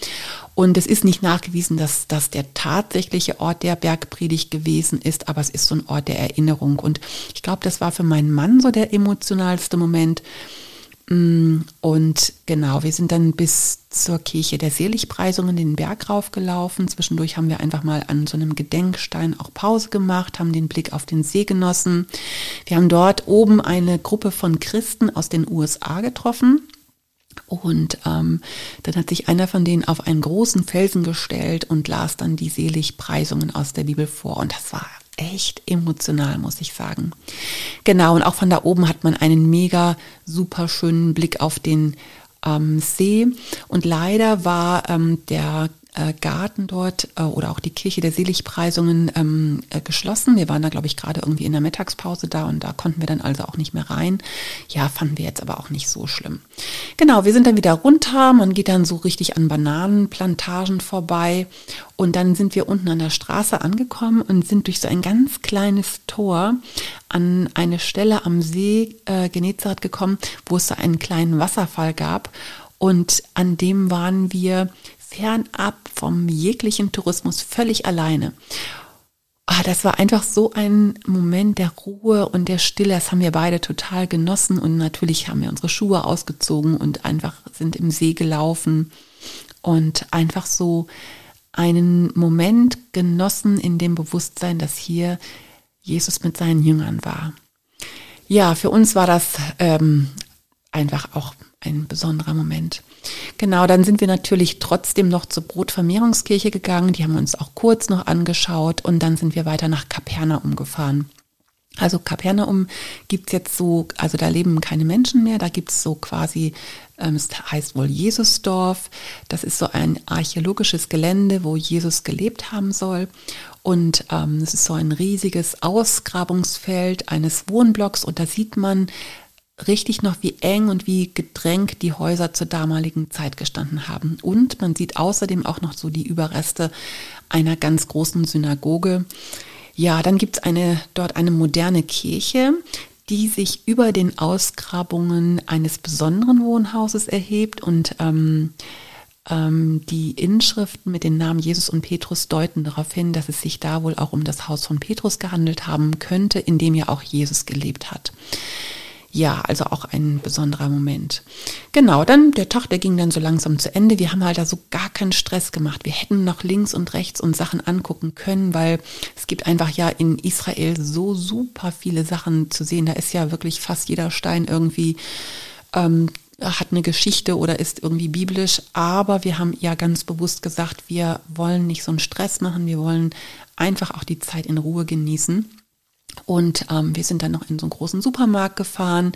Und es ist nicht nachgewiesen, dass das der tatsächliche Ort der Bergpredigt gewesen ist, aber es ist so ein Ort der Erinnerung. Und ich glaube, das war für meinen Mann so der emotionalste Moment, Mm, und genau, wir sind dann bis zur Kirche der Seligpreisungen den Berg raufgelaufen. Zwischendurch haben wir einfach mal an so einem Gedenkstein auch Pause gemacht, haben den Blick auf den See genossen. Wir haben dort oben eine Gruppe von Christen aus den USA getroffen. Und ähm, dann hat sich einer von denen auf einen großen Felsen gestellt und las dann die Seligpreisungen aus der Bibel vor. Und das war echt emotional, muss ich sagen. Genau, und auch von da oben hat man einen mega super schönen Blick auf den ähm, See. Und leider war ähm, der Garten dort äh, oder auch die Kirche der Seligpreisungen ähm, äh, geschlossen. Wir waren da, glaube ich, gerade irgendwie in der Mittagspause da und da konnten wir dann also auch nicht mehr rein. Ja, fanden wir jetzt aber auch nicht so schlimm. Genau, wir sind dann wieder runter. Man geht dann so richtig an Bananenplantagen vorbei und dann sind wir unten an der Straße angekommen und sind durch so ein ganz kleines Tor an eine Stelle am See äh, Genezareth gekommen, wo es so einen kleinen Wasserfall gab. Und an dem waren wir fernab vom jeglichen Tourismus, völlig alleine. Ah, das war einfach so ein Moment der Ruhe und der Stille. Das haben wir beide total genossen und natürlich haben wir unsere Schuhe ausgezogen und einfach sind im See gelaufen und einfach so einen Moment genossen in dem Bewusstsein, dass hier Jesus mit seinen Jüngern war. Ja, für uns war das ähm, einfach auch ein besonderer Moment. Genau, dann sind wir natürlich trotzdem noch zur Brotvermehrungskirche gegangen. Die haben wir uns auch kurz noch angeschaut und dann sind wir weiter nach Kapernaum gefahren. Also Kapernaum gibt's jetzt so, also da leben keine Menschen mehr, da gibt's so quasi, ähm, es heißt wohl Jesusdorf. Das ist so ein archäologisches Gelände, wo Jesus gelebt haben soll. Und ähm, es ist so ein riesiges Ausgrabungsfeld eines Wohnblocks und da sieht man richtig noch, wie eng und wie gedrängt die Häuser zur damaligen Zeit gestanden haben. Und man sieht außerdem auch noch so die Überreste einer ganz großen Synagoge. Ja, dann gibt es eine, dort eine moderne Kirche, die sich über den Ausgrabungen eines besonderen Wohnhauses erhebt und ähm, ähm, die Inschriften mit den Namen Jesus und Petrus deuten darauf hin, dass es sich da wohl auch um das Haus von Petrus gehandelt haben könnte, in dem ja auch Jesus gelebt hat ja, also auch ein besonderer Moment. Genau, dann der Tag, der ging dann so langsam zu Ende. Wir haben halt da so gar keinen Stress gemacht. Wir hätten noch links und rechts uns Sachen angucken können, weil es gibt einfach ja in Israel so super viele Sachen zu sehen. Da ist ja wirklich fast jeder Stein irgendwie ähm, hat eine Geschichte oder ist irgendwie biblisch, aber wir haben ja ganz bewusst gesagt, wir wollen nicht so einen Stress machen, wir wollen einfach auch die Zeit in Ruhe genießen. Und ähm, wir sind dann noch in so einen großen Supermarkt gefahren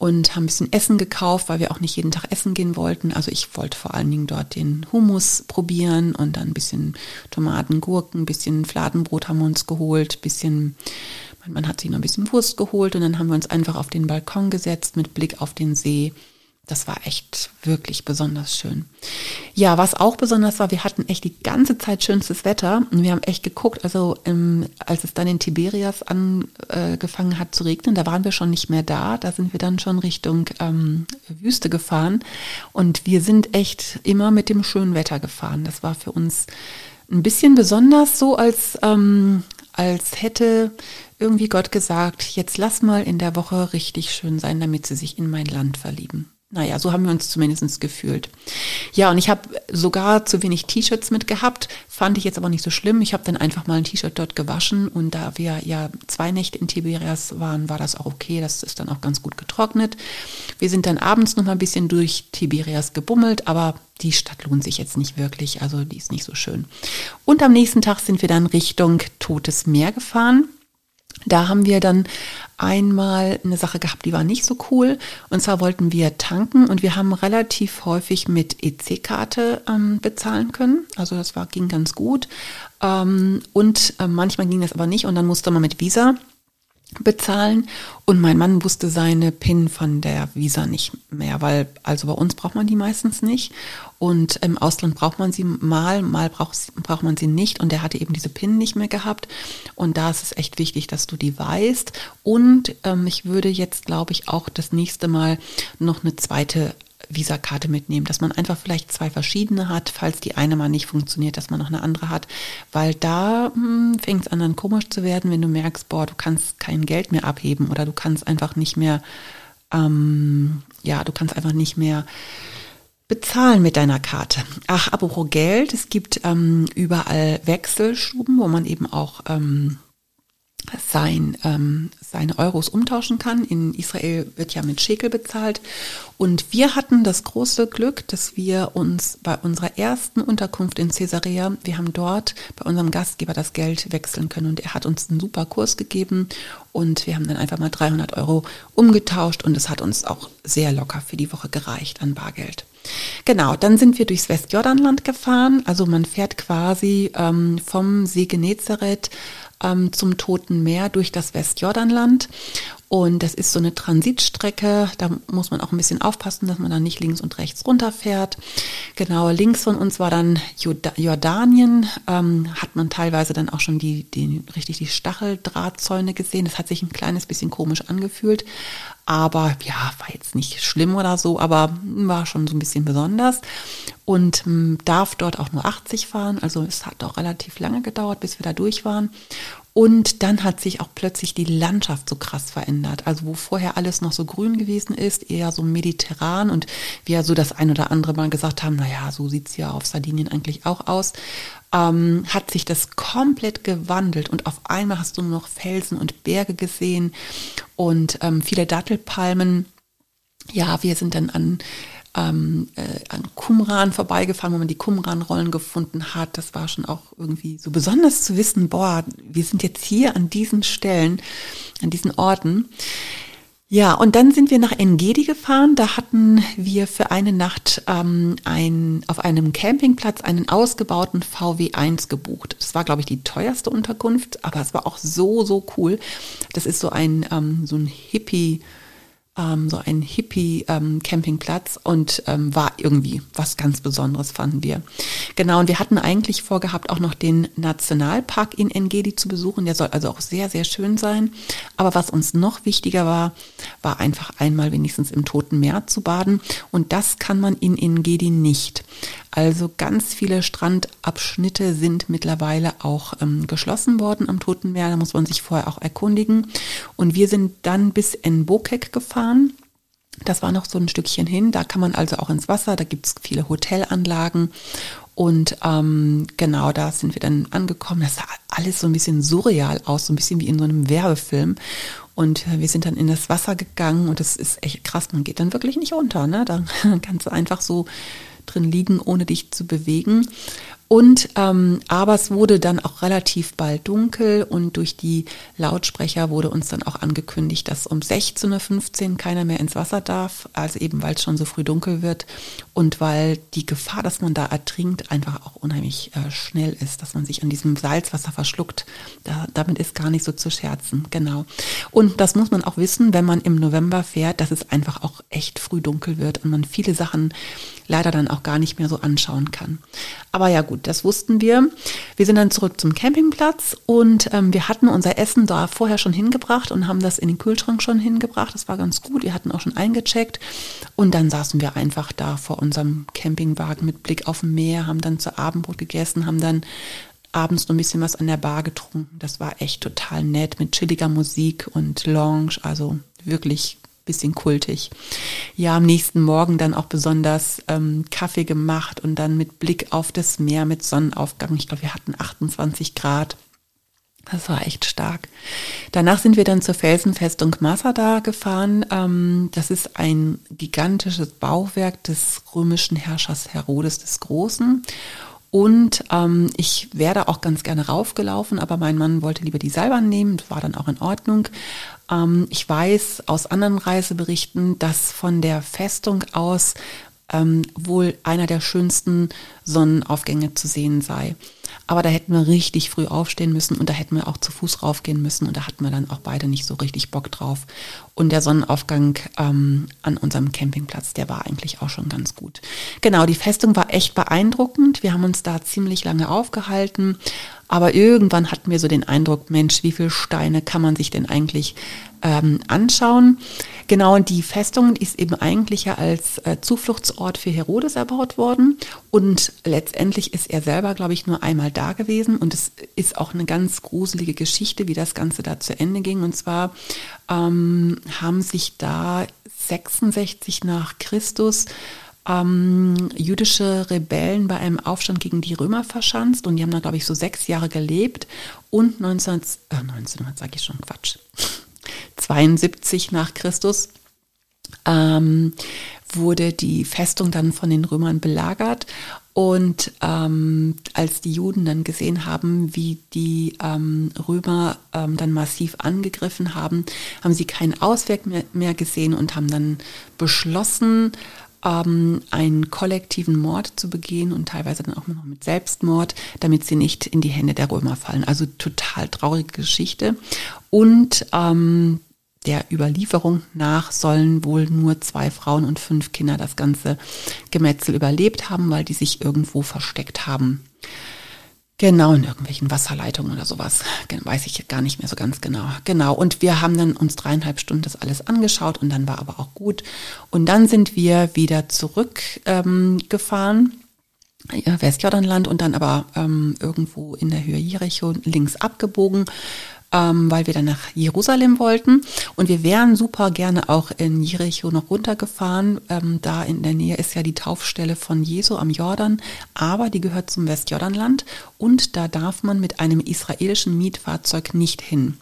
und haben ein bisschen Essen gekauft, weil wir auch nicht jeden Tag essen gehen wollten. Also ich wollte vor allen Dingen dort den Hummus probieren und dann ein bisschen Tomaten, Gurken, ein bisschen Fladenbrot haben wir uns geholt, ein bisschen, mein Mann hat sich noch ein bisschen Wurst geholt und dann haben wir uns einfach auf den Balkon gesetzt mit Blick auf den See. Das war echt wirklich besonders schön. Ja, was auch besonders war, wir hatten echt die ganze Zeit schönstes Wetter und wir haben echt geguckt, also ähm, als es dann in Tiberias angefangen hat zu regnen, da waren wir schon nicht mehr da, da sind wir dann schon Richtung ähm, Wüste gefahren und wir sind echt immer mit dem schönen Wetter gefahren. Das war für uns ein bisschen besonders so, als, ähm, als hätte irgendwie Gott gesagt, jetzt lass mal in der Woche richtig schön sein, damit sie sich in mein Land verlieben. Naja, so haben wir uns zumindest gefühlt. Ja, und ich habe sogar zu wenig T-Shirts mitgehabt, fand ich jetzt aber nicht so schlimm. Ich habe dann einfach mal ein T-Shirt dort gewaschen und da wir ja zwei Nächte in Tiberias waren, war das auch okay. Das ist dann auch ganz gut getrocknet. Wir sind dann abends noch mal ein bisschen durch Tiberias gebummelt, aber die Stadt lohnt sich jetzt nicht wirklich, also die ist nicht so schön. Und am nächsten Tag sind wir dann Richtung Totes Meer gefahren. Da haben wir dann einmal eine Sache gehabt, die war nicht so cool. Und zwar wollten wir tanken und wir haben relativ häufig mit EC-Karte ähm, bezahlen können. Also das war, ging ganz gut. Ähm, und äh, manchmal ging das aber nicht und dann musste man mit Visa bezahlen und mein Mann wusste seine PIN von der Visa nicht mehr, weil also bei uns braucht man die meistens nicht und im Ausland braucht man sie mal, mal braucht, braucht man sie nicht. Und er hatte eben diese PIN nicht mehr gehabt. Und da ist es echt wichtig, dass du die weißt. Und ähm, ich würde jetzt glaube ich auch das nächste Mal noch eine zweite Visakarte mitnehmen, dass man einfach vielleicht zwei verschiedene hat, falls die eine mal nicht funktioniert, dass man noch eine andere hat, weil da hm, fängt es an dann komisch zu werden, wenn du merkst, boah, du kannst kein Geld mehr abheben oder du kannst einfach nicht mehr, ähm, ja, du kannst einfach nicht mehr bezahlen mit deiner Karte. Ach, apropos Geld, es gibt ähm, überall Wechselstuben, wo man eben auch ähm, sein, ähm, seine Euros umtauschen kann. In Israel wird ja mit Schekel bezahlt. Und wir hatten das große Glück, dass wir uns bei unserer ersten Unterkunft in Caesarea, wir haben dort bei unserem Gastgeber das Geld wechseln können und er hat uns einen super Kurs gegeben und wir haben dann einfach mal 300 Euro umgetauscht und es hat uns auch sehr locker für die Woche gereicht an Bargeld. Genau, dann sind wir durchs Westjordanland gefahren. Also man fährt quasi ähm, vom See Genezareth ähm, zum Toten Meer durch das Westjordanland. Und das ist so eine Transitstrecke. Da muss man auch ein bisschen aufpassen, dass man da nicht links und rechts runterfährt. Genau, links von uns war dann Jordanien. Ähm, hat man teilweise dann auch schon die, die, richtig die Stacheldrahtzäune gesehen. Das hat sich ein kleines bisschen komisch angefühlt. Aber ja, war jetzt nicht schlimm oder so, aber war schon so ein bisschen besonders. Und ähm, darf dort auch nur 80 fahren. Also es hat auch relativ lange gedauert, bis wir da durch waren. Und dann hat sich auch plötzlich die Landschaft so krass verändert. Also wo vorher alles noch so grün gewesen ist, eher so mediterran und wir so das ein oder andere Mal gesagt haben, naja, so sieht's ja auf Sardinien eigentlich auch aus, ähm, hat sich das komplett gewandelt und auf einmal hast du nur noch Felsen und Berge gesehen und ähm, viele Dattelpalmen. Ja, wir sind dann an ähm, äh, an Qumran vorbeigefahren, wo man die Qumran-Rollen gefunden hat. Das war schon auch irgendwie so besonders zu wissen, boah, wir sind jetzt hier an diesen Stellen, an diesen Orten. Ja, und dann sind wir nach Engedi gefahren. Da hatten wir für eine Nacht ähm, ein, auf einem Campingplatz einen ausgebauten VW1 gebucht. Das war, glaube ich, die teuerste Unterkunft, aber es war auch so, so cool. Das ist so ein, ähm, so ein Hippie- ähm, so ein Hippie-Campingplatz ähm, und ähm, war irgendwie was ganz Besonderes, fanden wir. Genau, und wir hatten eigentlich vorgehabt, auch noch den Nationalpark in Engedi zu besuchen. Der soll also auch sehr, sehr schön sein. Aber was uns noch wichtiger war, war einfach einmal wenigstens im Toten Meer zu baden. Und das kann man in Engedi nicht. Also ganz viele Strandabschnitte sind mittlerweile auch ähm, geschlossen worden am Toten Meer. Da muss man sich vorher auch erkundigen. Und wir sind dann bis in Bokek gefahren. Das war noch so ein Stückchen hin. Da kann man also auch ins Wasser. Da gibt es viele Hotelanlagen. Und ähm, genau da sind wir dann angekommen. Das sah alles so ein bisschen surreal aus, so ein bisschen wie in so einem Werbefilm. Und äh, wir sind dann in das Wasser gegangen und das ist echt krass. Man geht dann wirklich nicht unter. Ne? Da kannst du einfach so drin liegen, ohne dich zu bewegen. Und ähm, aber es wurde dann auch relativ bald dunkel und durch die Lautsprecher wurde uns dann auch angekündigt, dass um 16.15 Uhr keiner mehr ins Wasser darf, also eben weil es schon so früh dunkel wird und weil die Gefahr, dass man da ertrinkt, einfach auch unheimlich äh, schnell ist, dass man sich an diesem Salzwasser verschluckt. Da, damit ist gar nicht so zu scherzen, genau. Und das muss man auch wissen, wenn man im November fährt, dass es einfach auch echt früh dunkel wird und man viele Sachen leider dann auch gar nicht mehr so anschauen kann. Aber ja gut, das wussten wir. Wir sind dann zurück zum Campingplatz und ähm, wir hatten unser Essen da vorher schon hingebracht und haben das in den Kühlschrank schon hingebracht. Das war ganz gut. Wir hatten auch schon eingecheckt und dann saßen wir einfach da vor unserem Campingwagen mit Blick auf dem Meer, haben dann zu Abendbrot gegessen, haben dann abends noch ein bisschen was an der Bar getrunken. Das war echt total nett mit chilliger Musik und Lounge, also wirklich bisschen kultig. Ja, am nächsten Morgen dann auch besonders ähm, Kaffee gemacht und dann mit Blick auf das Meer mit Sonnenaufgang. Ich glaube, wir hatten 28 Grad. Das war echt stark. Danach sind wir dann zur Felsenfestung Masada gefahren. Ähm, das ist ein gigantisches Bauwerk des römischen Herrschers Herodes des Großen. Und ähm, ich wäre auch ganz gerne raufgelaufen, aber mein Mann wollte lieber die Seilbahn nehmen, war dann auch in Ordnung. Ähm, ich weiß aus anderen Reiseberichten, dass von der Festung aus ähm, wohl einer der schönsten Sonnenaufgänge zu sehen sei. Aber da hätten wir richtig früh aufstehen müssen und da hätten wir auch zu Fuß raufgehen müssen und da hatten wir dann auch beide nicht so richtig Bock drauf. Und der Sonnenaufgang ähm, an unserem Campingplatz, der war eigentlich auch schon ganz gut. Genau, die Festung war echt beeindruckend. Wir haben uns da ziemlich lange aufgehalten. Aber irgendwann hatten wir so den Eindruck, Mensch, wie viele Steine kann man sich denn eigentlich ähm, anschauen. Genau, und die Festung ist eben eigentlich ja als äh, Zufluchtsort für Herodes erbaut worden. Und letztendlich ist er selber, glaube ich, nur einmal da gewesen. Und es ist auch eine ganz gruselige Geschichte, wie das Ganze da zu Ende ging. Und zwar ähm, haben sich da 66 nach Christus ähm, jüdische Rebellen bei einem Aufstand gegen die Römer verschanzt und die haben da, glaube ich, so sechs Jahre gelebt und 19, äh, 1900 sage ich schon Quatsch, 72 nach Christus ähm, wurde die Festung dann von den Römern belagert. Und ähm, als die Juden dann gesehen haben, wie die ähm, Römer ähm, dann massiv angegriffen haben, haben sie keinen Ausweg mehr, mehr gesehen und haben dann beschlossen, ähm, einen kollektiven Mord zu begehen und teilweise dann auch noch mit Selbstmord, damit sie nicht in die Hände der Römer fallen. Also total traurige Geschichte. Und ähm, der Überlieferung nach sollen wohl nur zwei Frauen und fünf Kinder das ganze Gemetzel überlebt haben, weil die sich irgendwo versteckt haben. Genau, in irgendwelchen Wasserleitungen oder sowas. Weiß ich gar nicht mehr so ganz genau. Genau. Und wir haben dann uns dreieinhalb Stunden das alles angeschaut und dann war aber auch gut. Und dann sind wir wieder zurückgefahren. Ähm, Westjordanland und dann aber ähm, irgendwo in der Höhe Jericho links abgebogen ähm, weil wir dann nach Jerusalem wollten. Und wir wären super gerne auch in Jericho noch runtergefahren. Ähm, da in der Nähe ist ja die Taufstelle von Jesu am Jordan, aber die gehört zum Westjordanland und da darf man mit einem israelischen Mietfahrzeug nicht hin.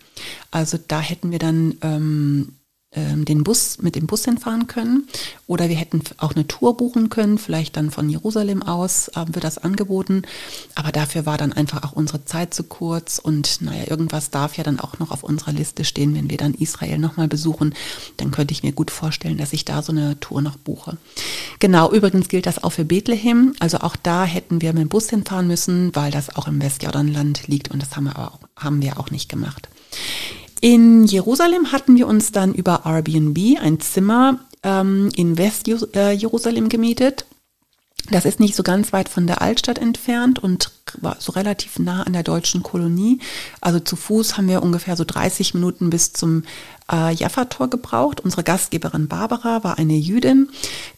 Also da hätten wir dann ähm, den Bus mit dem Bus hinfahren können. Oder wir hätten auch eine Tour buchen können, vielleicht dann von Jerusalem aus äh, wird das angeboten, aber dafür war dann einfach auch unsere Zeit zu kurz. Und naja, irgendwas darf ja dann auch noch auf unserer Liste stehen, wenn wir dann Israel nochmal besuchen, dann könnte ich mir gut vorstellen, dass ich da so eine Tour noch buche. Genau, übrigens gilt das auch für Bethlehem, also auch da hätten wir mit dem Bus hinfahren müssen, weil das auch im Westjordanland liegt. Und das haben wir, auch, haben wir auch nicht gemacht. In Jerusalem hatten wir uns dann über Airbnb ein Zimmer ähm, in West-Jerusalem äh, gemietet. Das ist nicht so ganz weit von der Altstadt entfernt und war so relativ nah an der deutschen Kolonie. Also zu Fuß haben wir ungefähr so 30 Minuten bis zum äh, Jaffa-Tor gebraucht. Unsere Gastgeberin Barbara war eine Jüdin,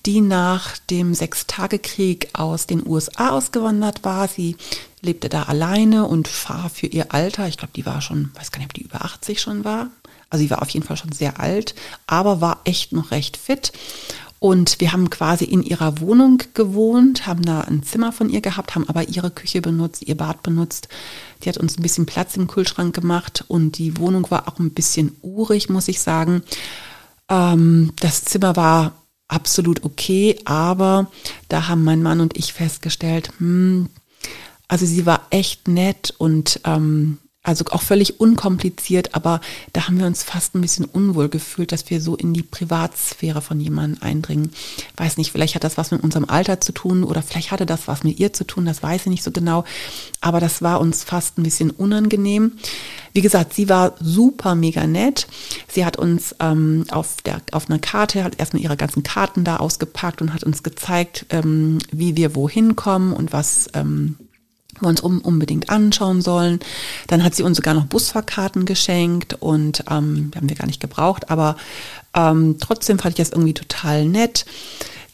die nach dem Sechstagekrieg aus den USA ausgewandert war. Sie lebte da alleine und war für ihr Alter, ich glaube, die war schon, weiß gar nicht, ob die über 80 schon war. Also sie war auf jeden Fall schon sehr alt, aber war echt noch recht fit. Und wir haben quasi in ihrer Wohnung gewohnt, haben da ein Zimmer von ihr gehabt, haben aber ihre Küche benutzt, ihr Bad benutzt. Die hat uns ein bisschen Platz im Kühlschrank gemacht und die Wohnung war auch ein bisschen urig, muss ich sagen. Ähm, das Zimmer war absolut okay, aber da haben mein Mann und ich festgestellt, hm, also sie war echt nett und ähm, also auch völlig unkompliziert, aber da haben wir uns fast ein bisschen unwohl gefühlt, dass wir so in die Privatsphäre von jemandem eindringen. Weiß nicht, vielleicht hat das was mit unserem Alter zu tun oder vielleicht hatte das was mit ihr zu tun, das weiß ich nicht so genau. Aber das war uns fast ein bisschen unangenehm. Wie gesagt, sie war super mega nett. Sie hat uns ähm, auf, der, auf einer Karte, hat erstmal ihre ganzen Karten da ausgepackt und hat uns gezeigt, ähm, wie wir wohin kommen und was. Ähm, wir uns unbedingt anschauen sollen. Dann hat sie uns sogar noch Busfahrkarten geschenkt und ähm, haben wir gar nicht gebraucht, aber ähm, trotzdem fand ich das irgendwie total nett.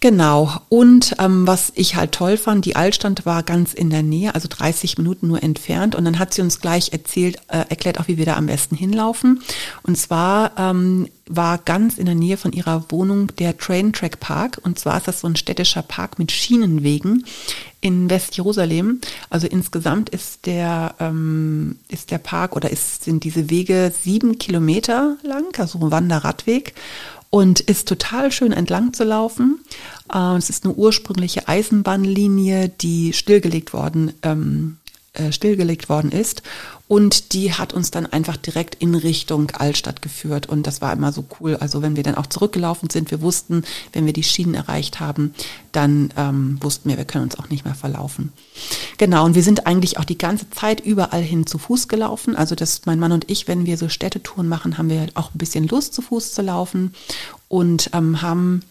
Genau. Und ähm, was ich halt toll fand, die Altstadt war ganz in der Nähe, also 30 Minuten nur entfernt. Und dann hat sie uns gleich erzählt, äh, erklärt auch, wie wir da am besten hinlaufen. Und zwar ähm, war ganz in der Nähe von ihrer Wohnung der Train Track Park. Und zwar ist das so ein städtischer Park mit Schienenwegen in West-Jerusalem. Also insgesamt ist der, ähm, ist der Park oder ist, sind diese Wege sieben Kilometer lang, also ein Wanderradweg und ist total schön entlang zu laufen. Äh, es ist eine ursprüngliche Eisenbahnlinie, die stillgelegt worden, ähm, äh, stillgelegt worden ist. Und die hat uns dann einfach direkt in Richtung Altstadt geführt. Und das war immer so cool. Also wenn wir dann auch zurückgelaufen sind, wir wussten, wenn wir die Schienen erreicht haben, dann ähm, wussten wir, wir können uns auch nicht mehr verlaufen. Genau, und wir sind eigentlich auch die ganze Zeit überall hin zu Fuß gelaufen. Also das, mein Mann und ich, wenn wir so Städtetouren machen, haben wir auch ein bisschen Lust zu Fuß zu laufen und ähm, haben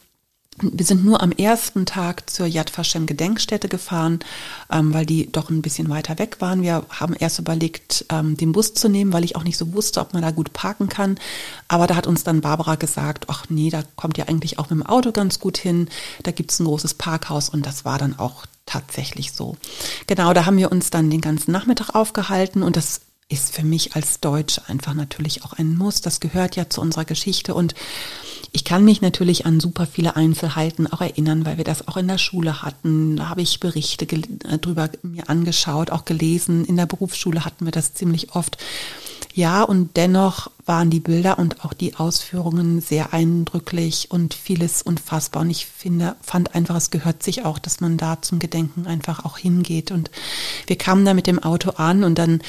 wir sind nur am ersten Tag zur Yad Vashem Gedenkstätte gefahren, ähm, weil die doch ein bisschen weiter weg waren. Wir haben erst überlegt, ähm, den Bus zu nehmen, weil ich auch nicht so wusste, ob man da gut parken kann. Aber da hat uns dann Barbara gesagt, ach nee, da kommt ihr eigentlich auch mit dem Auto ganz gut hin. Da gibt's ein großes Parkhaus und das war dann auch tatsächlich so. Genau, da haben wir uns dann den ganzen Nachmittag aufgehalten und das ist für mich als Deutsch einfach natürlich auch ein Muss. Das gehört ja zu unserer Geschichte und ich kann mich natürlich an super viele Einzelheiten auch erinnern, weil wir das auch in der Schule hatten. Da habe ich Berichte äh, drüber mir angeschaut, auch gelesen. In der Berufsschule hatten wir das ziemlich oft. Ja, und dennoch waren die Bilder und auch die Ausführungen sehr eindrücklich und vieles unfassbar. Und ich finde, fand einfach, es gehört sich auch, dass man da zum Gedenken einfach auch hingeht. Und wir kamen da mit dem Auto an und dann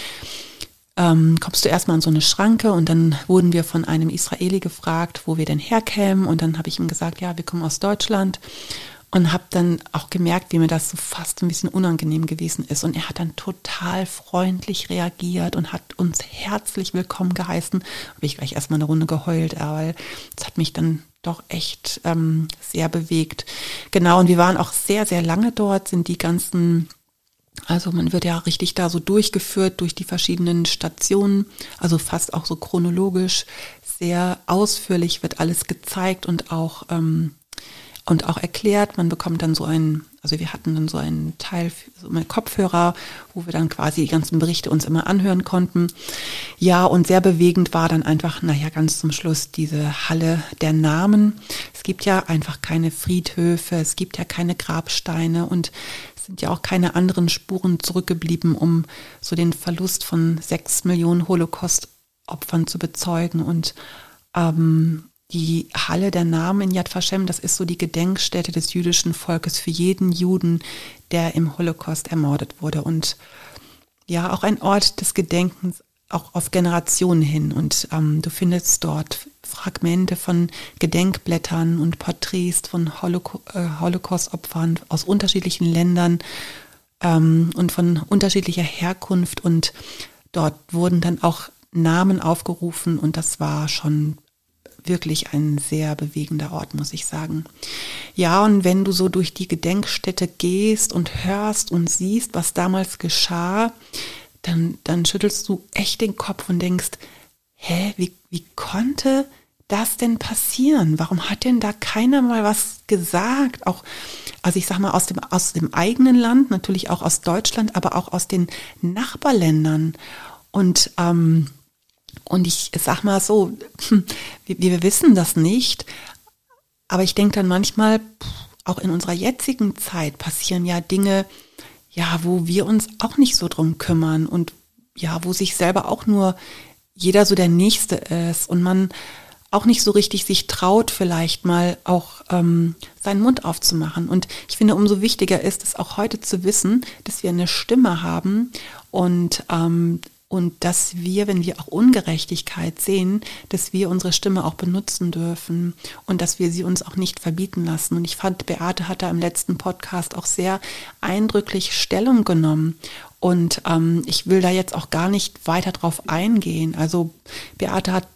ähm, kommst du erstmal an so eine Schranke und dann wurden wir von einem Israeli gefragt, wo wir denn herkämen und dann habe ich ihm gesagt, ja, wir kommen aus Deutschland und habe dann auch gemerkt, wie mir das so fast ein bisschen unangenehm gewesen ist und er hat dann total freundlich reagiert und hat uns herzlich willkommen geheißen. Habe ich gleich erstmal eine Runde geheult, weil es hat mich dann doch echt ähm, sehr bewegt. Genau, und wir waren auch sehr, sehr lange dort, sind die ganzen also man wird ja richtig da so durchgeführt durch die verschiedenen Stationen, also fast auch so chronologisch, sehr ausführlich wird alles gezeigt und auch ähm, und auch erklärt. Man bekommt dann so einen, also wir hatten dann so einen Teil, so einen Kopfhörer, wo wir dann quasi die ganzen Berichte uns immer anhören konnten. Ja, und sehr bewegend war dann einfach, naja, ganz zum Schluss diese Halle der Namen. Es gibt ja einfach keine Friedhöfe, es gibt ja keine Grabsteine und sind ja auch keine anderen Spuren zurückgeblieben, um so den Verlust von sechs Millionen Holocaust-Opfern zu bezeugen. Und ähm, die Halle der Namen in Yad Vashem, das ist so die Gedenkstätte des jüdischen Volkes für jeden Juden, der im Holocaust ermordet wurde. Und ja, auch ein Ort des Gedenkens auch auf Generationen hin. Und ähm, du findest dort Fragmente von Gedenkblättern und Porträts von äh, Holocaust-Opfern aus unterschiedlichen Ländern ähm, und von unterschiedlicher Herkunft. Und dort wurden dann auch Namen aufgerufen und das war schon wirklich ein sehr bewegender Ort, muss ich sagen. Ja, und wenn du so durch die Gedenkstätte gehst und hörst und siehst, was damals geschah, dann, dann schüttelst du echt den Kopf und denkst, hä, wie, wie konnte das denn passieren? Warum hat denn da keiner mal was gesagt? Auch, also ich sag mal, aus dem, aus dem eigenen Land, natürlich auch aus Deutschland, aber auch aus den Nachbarländern. Und, ähm, und ich sag mal so, wir, wir wissen das nicht, aber ich denke dann manchmal, auch in unserer jetzigen Zeit passieren ja Dinge, ja, wo wir uns auch nicht so drum kümmern und ja, wo sich selber auch nur jeder so der Nächste ist und man auch nicht so richtig sich traut, vielleicht mal auch ähm, seinen Mund aufzumachen. Und ich finde, umso wichtiger ist es auch heute zu wissen, dass wir eine Stimme haben und ähm, und dass wir, wenn wir auch Ungerechtigkeit sehen, dass wir unsere Stimme auch benutzen dürfen und dass wir sie uns auch nicht verbieten lassen. Und ich fand, Beate hat da im letzten Podcast auch sehr eindrücklich Stellung genommen. Und ähm, ich will da jetzt auch gar nicht weiter drauf eingehen. Also Beate hat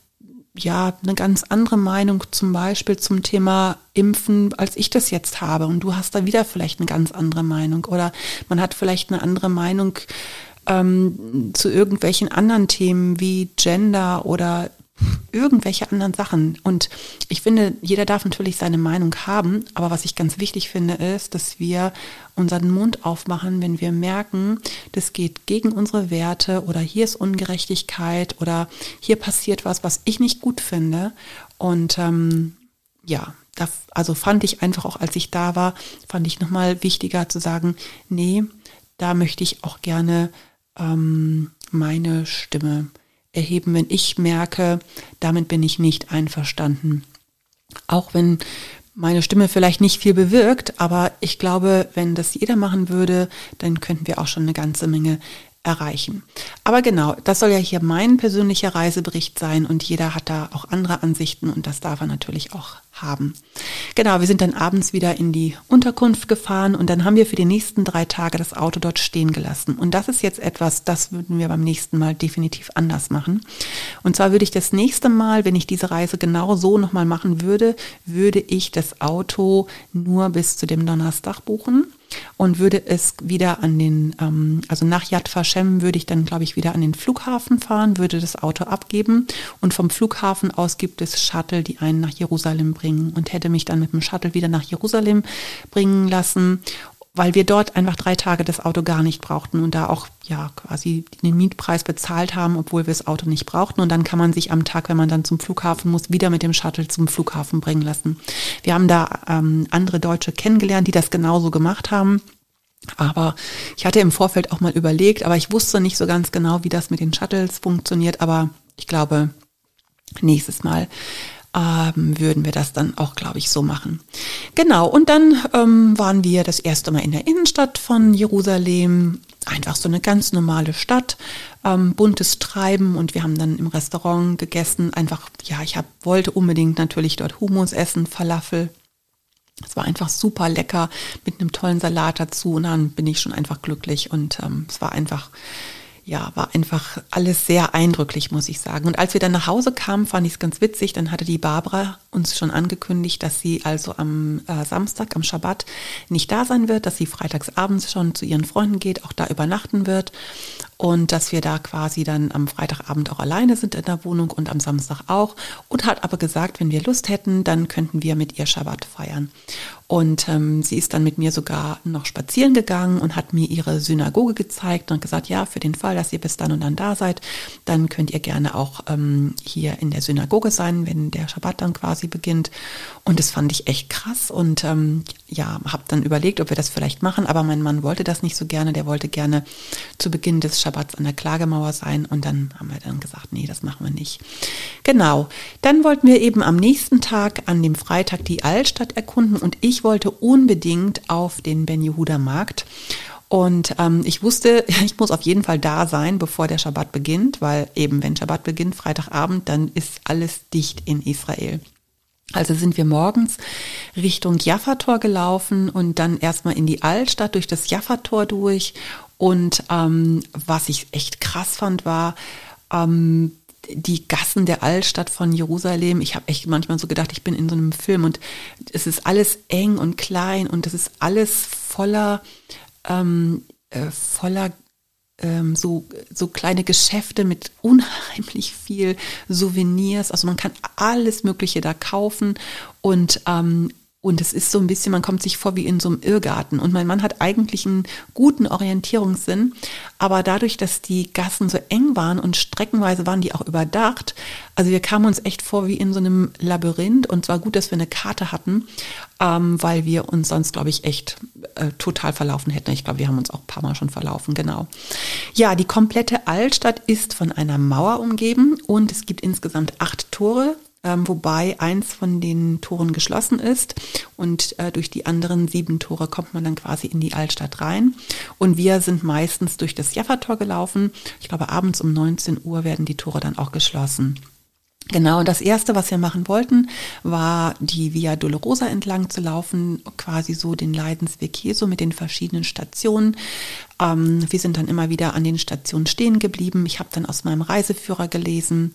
ja eine ganz andere Meinung zum Beispiel zum Thema Impfen, als ich das jetzt habe. Und du hast da wieder vielleicht eine ganz andere Meinung. Oder man hat vielleicht eine andere Meinung ähm, zu irgendwelchen anderen Themen wie Gender oder irgendwelche anderen Sachen. Und ich finde, jeder darf natürlich seine Meinung haben, aber was ich ganz wichtig finde, ist, dass wir unseren Mund aufmachen, wenn wir merken, das geht gegen unsere Werte oder hier ist Ungerechtigkeit oder hier passiert was, was ich nicht gut finde. Und ähm, ja, das, also fand ich einfach auch, als ich da war, fand ich nochmal wichtiger zu sagen, nee, da möchte ich auch gerne ähm, meine Stimme erheben, wenn ich merke, damit bin ich nicht einverstanden. Auch wenn meine Stimme vielleicht nicht viel bewirkt, aber ich glaube, wenn das jeder machen würde, dann könnten wir auch schon eine ganze Menge erreichen. Aber genau, das soll ja hier mein persönlicher Reisebericht sein und jeder hat da auch andere Ansichten und das darf er natürlich auch haben. Genau, wir sind dann abends wieder in die Unterkunft gefahren und dann haben wir für die nächsten drei Tage das Auto dort stehen gelassen. Und das ist jetzt etwas, das würden wir beim nächsten Mal definitiv anders machen. Und zwar würde ich das nächste Mal, wenn ich diese Reise genau so nochmal machen würde, würde ich das Auto nur bis zu dem Donnerstag buchen und würde es wieder an den, ähm, also nach Yad Vashem würde ich dann, glaube ich, wieder an den Flughafen fahren, würde das Auto abgeben und vom Flughafen aus gibt es Shuttle, die einen nach Jerusalem bringen und hätte mich dann mit dem Shuttle wieder nach Jerusalem bringen lassen weil wir dort einfach drei Tage das Auto gar nicht brauchten und da auch ja quasi den Mietpreis bezahlt haben, obwohl wir das Auto nicht brauchten. Und dann kann man sich am Tag, wenn man dann zum Flughafen muss, wieder mit dem Shuttle zum Flughafen bringen lassen. Wir haben da ähm, andere Deutsche kennengelernt, die das genauso gemacht haben. Aber ich hatte im Vorfeld auch mal überlegt, aber ich wusste nicht so ganz genau, wie das mit den Shuttles funktioniert. Aber ich glaube, nächstes Mal ähm, würden wir das dann auch, glaube ich, so machen. Genau, und dann ähm, waren wir das erste Mal in der Innenstadt von Jerusalem. Einfach so eine ganz normale Stadt, ähm, buntes Treiben und wir haben dann im Restaurant gegessen. Einfach, ja, ich hab, wollte unbedingt natürlich dort Hummus essen, Falafel. Es war einfach super lecker mit einem tollen Salat dazu und dann bin ich schon einfach glücklich und ähm, es war einfach ja, war einfach alles sehr eindrücklich, muss ich sagen. Und als wir dann nach Hause kamen, fand ich es ganz witzig. Dann hatte die Barbara uns schon angekündigt, dass sie also am äh, Samstag, am Schabbat nicht da sein wird, dass sie freitags abends schon zu ihren Freunden geht, auch da übernachten wird und dass wir da quasi dann am Freitagabend auch alleine sind in der Wohnung und am Samstag auch und hat aber gesagt, wenn wir Lust hätten, dann könnten wir mit ihr Schabbat feiern. Und ähm, sie ist dann mit mir sogar noch spazieren gegangen und hat mir ihre Synagoge gezeigt und gesagt, ja, für den Fall, dass ihr bis dann und dann da seid, dann könnt ihr gerne auch ähm, hier in der Synagoge sein, wenn der Schabbat dann quasi beginnt. Und das fand ich echt krass und ähm, ja, habe dann überlegt, ob wir das vielleicht machen, aber mein Mann wollte das nicht so gerne. Der wollte gerne zu Beginn des Schabbats an der Klagemauer sein und dann haben wir dann gesagt, nee, das machen wir nicht. Genau. Dann wollten wir eben am nächsten Tag, an dem Freitag, die Altstadt erkunden und ich wollte unbedingt auf den Ben Yehuda Markt. Und ähm, ich wusste, ich muss auf jeden Fall da sein, bevor der Schabbat beginnt, weil eben wenn Schabbat beginnt, Freitagabend, dann ist alles dicht in Israel. Also sind wir morgens Richtung Jaffa-Tor gelaufen und dann erstmal in die Altstadt durch das Jaffa-Tor durch. Und ähm, was ich echt krass fand, war ähm, die Gassen der Altstadt von Jerusalem. Ich habe echt manchmal so gedacht, ich bin in so einem Film und es ist alles eng und klein und es ist alles voller, ähm, äh, voller ähm, so, so kleine Geschäfte mit unheimlich viel Souvenirs. Also man kann alles Mögliche da kaufen und ähm, und es ist so ein bisschen, man kommt sich vor wie in so einem Irrgarten. Und mein Mann hat eigentlich einen guten Orientierungssinn. Aber dadurch, dass die Gassen so eng waren und streckenweise waren die auch überdacht, also wir kamen uns echt vor wie in so einem Labyrinth. Und zwar gut, dass wir eine Karte hatten, ähm, weil wir uns sonst, glaube ich, echt äh, total verlaufen hätten. Ich glaube, wir haben uns auch ein paar Mal schon verlaufen, genau. Ja, die komplette Altstadt ist von einer Mauer umgeben und es gibt insgesamt acht Tore ähm, wobei eins von den Toren geschlossen ist und äh, durch die anderen sieben Tore kommt man dann quasi in die Altstadt rein. Und wir sind meistens durch das Jaffa-Tor gelaufen. Ich glaube, abends um 19 Uhr werden die Tore dann auch geschlossen. Genau, und das erste, was wir machen wollten, war die Via Dolorosa entlang zu laufen, quasi so den Leidensweg Jesu mit den verschiedenen Stationen. Ähm, wir sind dann immer wieder an den Stationen stehen geblieben. Ich habe dann aus meinem Reiseführer gelesen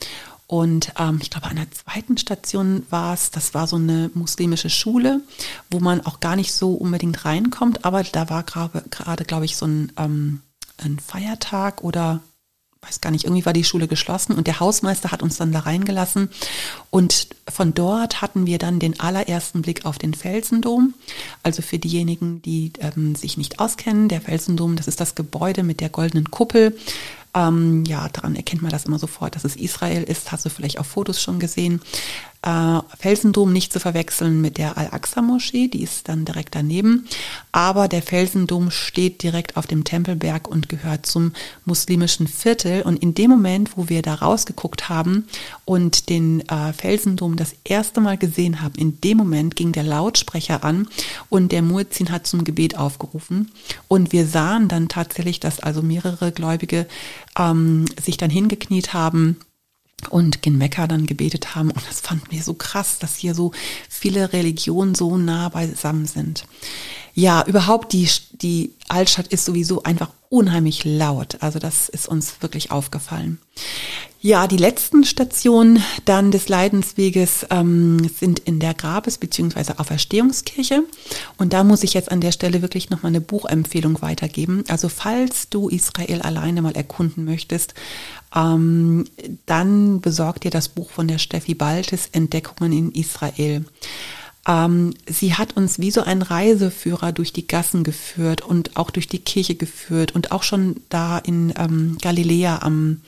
und ähm, ich glaube, an der zweiten Station war es, das war so eine muslimische Schule, wo man auch gar nicht so unbedingt reinkommt, aber da war gerade, glaube ich, so ein, ähm, ein Feiertag oder weiß gar nicht, irgendwie war die Schule geschlossen und der Hausmeister hat uns dann da reingelassen. Und von dort hatten wir dann den allerersten Blick auf den Felsendom. Also für diejenigen, die ähm, sich nicht auskennen, der Felsendom, das ist das Gebäude mit der goldenen Kuppel. Ähm, ja, daran erkennt man das immer sofort, dass es Israel ist. Hast du vielleicht auf Fotos schon gesehen. Äh, Felsendom nicht zu verwechseln mit der Al-Aqsa-Moschee, die ist dann direkt daneben. Aber der Felsendom steht direkt auf dem Tempelberg und gehört zum muslimischen Viertel. Und in dem Moment, wo wir da rausgeguckt haben und den äh, Felsendom das erste Mal gesehen haben, in dem Moment ging der Lautsprecher an und der Muezzin hat zum Gebet aufgerufen. Und wir sahen dann tatsächlich, dass also mehrere Gläubige ähm, sich dann hingekniet haben und in dann gebetet haben. Und das fand mir so krass, dass hier so viele Religionen so nah beisammen sind. Ja, überhaupt die, die Altstadt ist sowieso einfach unheimlich laut. Also das ist uns wirklich aufgefallen. Ja, die letzten Stationen dann des Leidensweges ähm, sind in der Grabes- bzw. Auferstehungskirche. Und da muss ich jetzt an der Stelle wirklich nochmal eine Buchempfehlung weitergeben. Also falls du Israel alleine mal erkunden möchtest, ähm, dann besorgt dir das Buch von der Steffi Baltes, Entdeckungen in Israel. Ähm, sie hat uns wie so ein Reiseführer durch die Gassen geführt und auch durch die Kirche geführt und auch schon da in ähm, Galiläa am,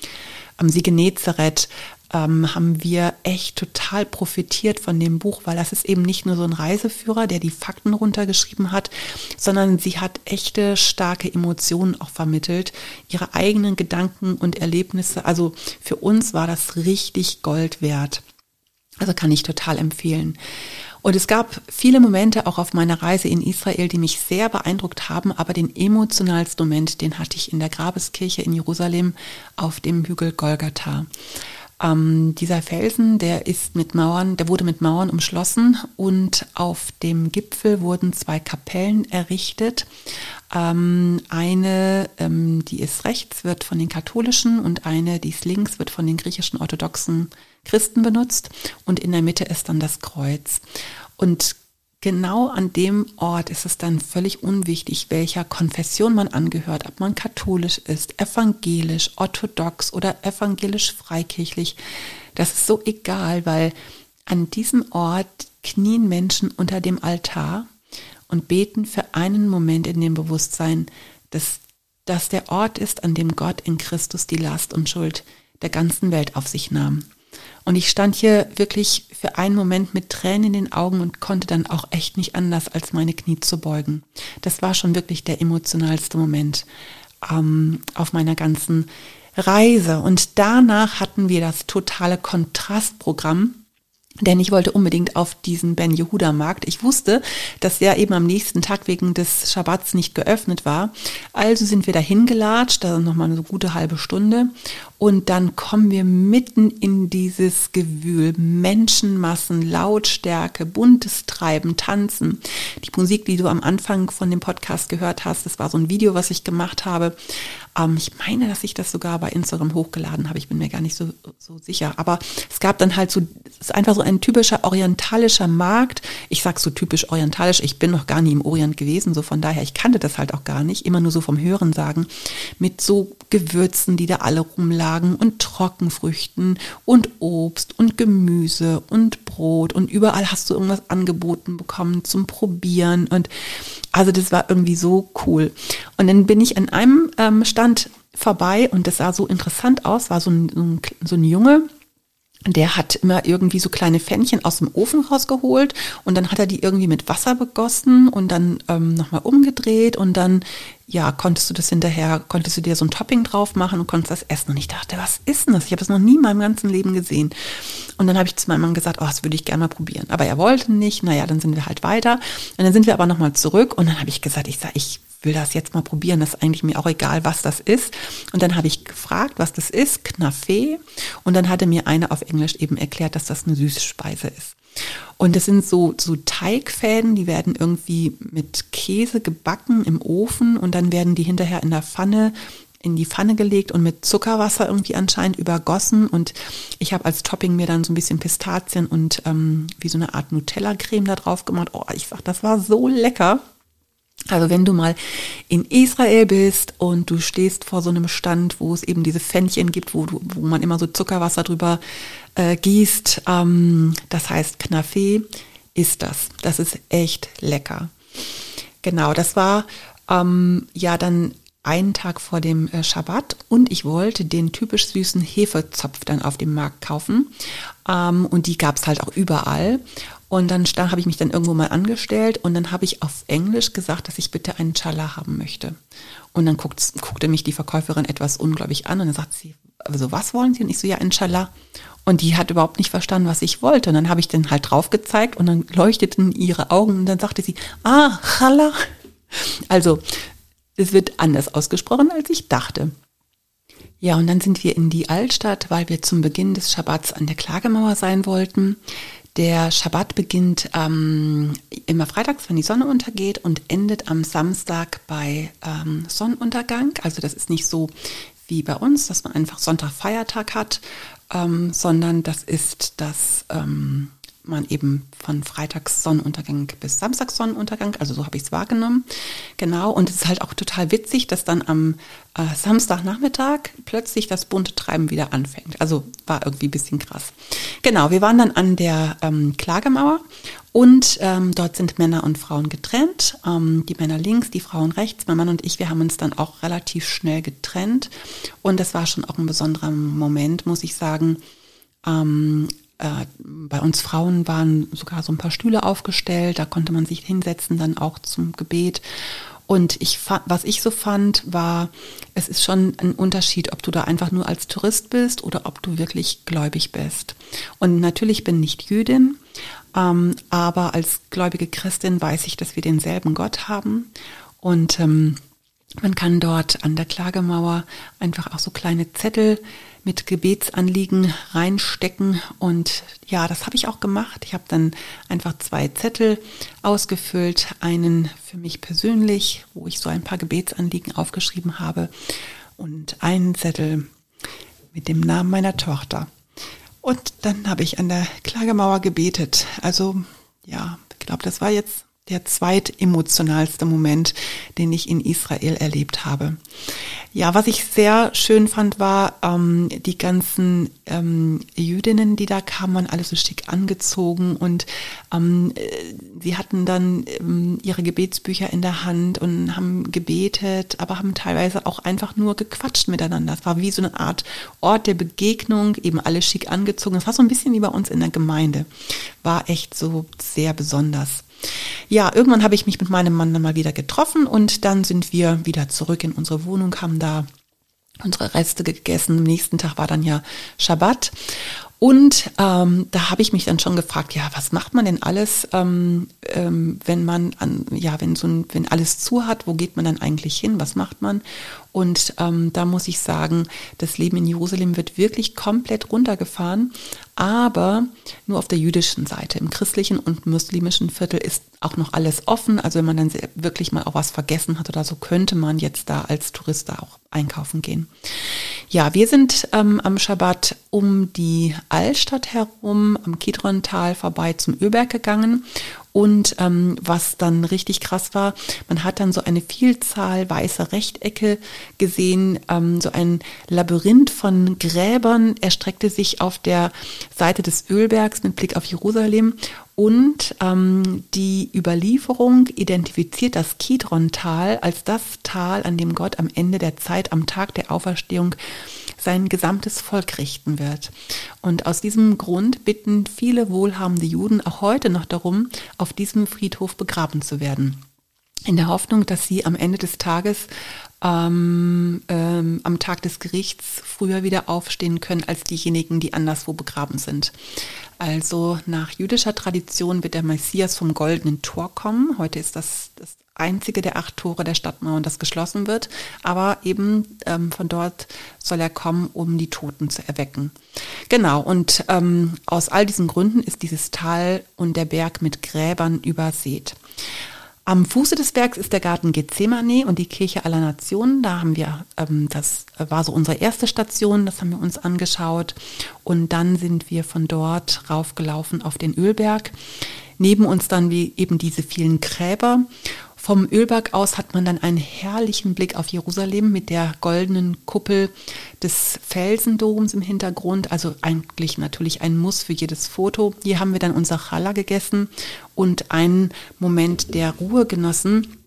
am See Genezareth ähm, haben wir echt total profitiert von dem Buch, weil das ist eben nicht nur so ein Reiseführer, der die Fakten runtergeschrieben hat, sondern sie hat echte starke Emotionen auch vermittelt, ihre eigenen Gedanken und Erlebnisse. Also für uns war das richtig Gold wert. Also kann ich total empfehlen. Und es gab viele Momente auch auf meiner Reise in Israel, die mich sehr beeindruckt haben, aber den emotionalsten Moment, den hatte ich in der Grabeskirche in Jerusalem auf dem Hügel Golgatha. Ähm, dieser Felsen, der ist mit Mauern, der wurde mit Mauern umschlossen und auf dem Gipfel wurden zwei Kapellen errichtet. Ähm, eine, ähm, die ist rechts, wird von den katholischen und eine, die ist links, wird von den griechischen orthodoxen Christen benutzt und in der Mitte ist dann das Kreuz. Und genau an dem Ort ist es dann völlig unwichtig, welcher Konfession man angehört, ob man katholisch ist, evangelisch, orthodox oder evangelisch freikirchlich. Das ist so egal, weil an diesem Ort knien Menschen unter dem Altar und beten für einen Moment in dem Bewusstsein, dass das der Ort ist, an dem Gott in Christus die Last und Schuld der ganzen Welt auf sich nahm. Und ich stand hier wirklich für einen Moment mit Tränen in den Augen und konnte dann auch echt nicht anders, als meine Knie zu beugen. Das war schon wirklich der emotionalste Moment ähm, auf meiner ganzen Reise. Und danach hatten wir das totale Kontrastprogramm denn ich wollte unbedingt auf diesen Ben Yehuda Markt. Ich wusste, dass der eben am nächsten Tag wegen des Schabbats nicht geöffnet war. Also sind wir dahin gelatscht, da nochmal eine gute halbe Stunde. Und dann kommen wir mitten in dieses Gewühl. Menschenmassen, Lautstärke, buntes Treiben, Tanzen. Die Musik, die du am Anfang von dem Podcast gehört hast, das war so ein Video, was ich gemacht habe. Ähm, ich meine, dass ich das sogar bei Instagram hochgeladen habe. Ich bin mir gar nicht so, so sicher. Aber es gab dann halt so, es ist einfach so ein typischer orientalischer Markt. Ich sag so typisch orientalisch. Ich bin noch gar nie im Orient gewesen. So von daher, ich kannte das halt auch gar nicht. Immer nur so vom Hören sagen. Mit so Gewürzen, die da alle rumlagen und Trockenfrüchten und Obst und Gemüse und Brot und überall hast du irgendwas angeboten bekommen zum Probieren und also das war irgendwie so cool. Und dann bin ich an einem ähm, Stand vorbei und das sah so interessant aus, war so ein, so ein, so ein Junge, der hat immer irgendwie so kleine Pfännchen aus dem Ofen rausgeholt und dann hat er die irgendwie mit Wasser begossen und dann ähm, nochmal umgedreht und dann, ja, konntest du das hinterher, konntest du dir so ein Topping drauf machen und konntest das essen. Und ich dachte, was ist denn das? Ich habe das noch nie in meinem ganzen Leben gesehen. Und dann habe ich zu meinem Mann gesagt, oh, das würde ich gerne mal probieren. Aber er wollte nicht. Naja, dann sind wir halt weiter. Und dann sind wir aber nochmal zurück und dann habe ich gesagt, ich sage, ich will das jetzt mal probieren. Das ist eigentlich mir auch egal, was das ist. Und dann habe ich gefragt, was das ist, Knafe. Und dann hatte mir eine auf Englisch eben erklärt, dass das eine süße Speise ist. Und das sind so, so Teigfäden, die werden irgendwie mit Käse gebacken im Ofen und dann werden die hinterher in der Pfanne in die Pfanne gelegt und mit Zuckerwasser irgendwie anscheinend übergossen. Und ich habe als Topping mir dann so ein bisschen Pistazien und ähm, wie so eine Art Nutella-Creme da drauf gemacht. Oh, ich sag, das war so lecker. Also wenn du mal in Israel bist und du stehst vor so einem Stand, wo es eben diese Pfännchen gibt, wo, du, wo man immer so Zuckerwasser drüber äh, gießt, ähm, das heißt Knafe, ist das. Das ist echt lecker. Genau, das war ähm, ja dann einen Tag vor dem äh, Schabbat und ich wollte den typisch süßen Hefezopf dann auf dem Markt kaufen. Ähm, und die gab es halt auch überall. Und dann da habe ich mich dann irgendwo mal angestellt und dann habe ich auf Englisch gesagt, dass ich bitte einen Chala haben möchte. Und dann guckt, guckte mich die Verkäuferin etwas unglaublich an und dann sagt sie, also was wollen Sie? Und ich so, ja, ein Chala. Und die hat überhaupt nicht verstanden, was ich wollte. Und dann habe ich den halt drauf gezeigt und dann leuchteten ihre Augen und dann sagte sie, ah, Chala. Also, es wird anders ausgesprochen, als ich dachte. Ja, und dann sind wir in die Altstadt, weil wir zum Beginn des Schabbats an der Klagemauer sein wollten. Der Schabbat beginnt ähm, immer freitags, wenn die Sonne untergeht und endet am Samstag bei ähm, Sonnenuntergang. Also das ist nicht so wie bei uns, dass man einfach Sonntag Feiertag hat, ähm, sondern das ist das ähm, man eben von Freitags Sonnenuntergang bis Samstags Sonnenuntergang, also so habe ich es wahrgenommen. Genau, und es ist halt auch total witzig, dass dann am äh, Samstagnachmittag plötzlich das bunte Treiben wieder anfängt. Also war irgendwie ein bisschen krass. Genau, wir waren dann an der ähm, Klagemauer und ähm, dort sind Männer und Frauen getrennt. Ähm, die Männer links, die Frauen rechts. Mein Mann und ich, wir haben uns dann auch relativ schnell getrennt. Und das war schon auch ein besonderer Moment, muss ich sagen. Ähm, äh, bei uns Frauen waren sogar so ein paar Stühle aufgestellt, da konnte man sich hinsetzen, dann auch zum Gebet. Und ich, was ich so fand, war, es ist schon ein Unterschied, ob du da einfach nur als Tourist bist oder ob du wirklich gläubig bist. Und natürlich bin ich Jüdin, ähm, aber als gläubige Christin weiß ich, dass wir denselben Gott haben. Und ähm, man kann dort an der Klagemauer einfach auch so kleine Zettel mit Gebetsanliegen reinstecken. Und ja, das habe ich auch gemacht. Ich habe dann einfach zwei Zettel ausgefüllt. Einen für mich persönlich, wo ich so ein paar Gebetsanliegen aufgeschrieben habe. Und einen Zettel mit dem Namen meiner Tochter. Und dann habe ich an der Klagemauer gebetet. Also ja, ich glaube, das war jetzt der zweitemotionalste Moment, den ich in Israel erlebt habe. Ja, was ich sehr schön fand, war ähm, die ganzen ähm, Jüdinnen, die da kamen, waren alle so schick angezogen und ähm, äh, sie hatten dann ähm, ihre Gebetsbücher in der Hand und haben gebetet, aber haben teilweise auch einfach nur gequatscht miteinander. Es war wie so eine Art Ort der Begegnung, eben alle schick angezogen. Es war so ein bisschen wie bei uns in der Gemeinde. War echt so sehr besonders. Ja, irgendwann habe ich mich mit meinem Mann dann mal wieder getroffen und dann sind wir wieder zurück in unsere Wohnung, haben da unsere Reste gegessen. Am nächsten Tag war dann ja Schabbat. Und ähm, da habe ich mich dann schon gefragt, ja, was macht man denn alles, ähm, ähm, wenn man an, ja, wenn so ein, wenn alles zu hat, wo geht man dann eigentlich hin? Was macht man? Und ähm, da muss ich sagen, das Leben in Jerusalem wird wirklich komplett runtergefahren, aber nur auf der jüdischen Seite. Im christlichen und muslimischen Viertel ist auch noch alles offen. Also wenn man dann wirklich mal auch was vergessen hat oder so, könnte man jetzt da als Tourist da auch einkaufen gehen. Ja, wir sind ähm, am Schabbat um die Altstadt herum, am Kidron-Tal vorbei zum Ölberg gegangen und ähm, was dann richtig krass war, man hat dann so eine Vielzahl weißer Rechtecke gesehen, ähm, so ein Labyrinth von Gräbern erstreckte sich auf der Seite des Ölbergs mit Blick auf Jerusalem. Und ähm, die Überlieferung identifiziert das Kidron-Tal als das Tal, an dem Gott am Ende der Zeit, am Tag der Auferstehung, sein gesamtes Volk richten wird. Und aus diesem Grund bitten viele wohlhabende Juden auch heute noch darum, auf diesem Friedhof begraben zu werden. In der Hoffnung, dass sie am Ende des Tages ähm, ähm, am Tag des Gerichts früher wieder aufstehen können als diejenigen, die anderswo begraben sind. Also nach jüdischer Tradition wird der Messias vom goldenen Tor kommen. Heute ist das das einzige der acht Tore der Stadtmauern, das geschlossen wird. Aber eben ähm, von dort soll er kommen, um die Toten zu erwecken. Genau, und ähm, aus all diesen Gründen ist dieses Tal und der Berg mit Gräbern übersät. Am Fuße des Bergs ist der Garten Gethsemane und die Kirche aller Nationen. Da haben wir, ähm, das war so unsere erste Station, das haben wir uns angeschaut. Und dann sind wir von dort raufgelaufen auf den Ölberg. Neben uns dann wie eben diese vielen Gräber. Vom Ölberg aus hat man dann einen herrlichen Blick auf Jerusalem mit der goldenen Kuppel des Felsendoms im Hintergrund. Also eigentlich natürlich ein Muss für jedes Foto. Hier haben wir dann unser Challah gegessen und einen Moment der Ruhe genossen.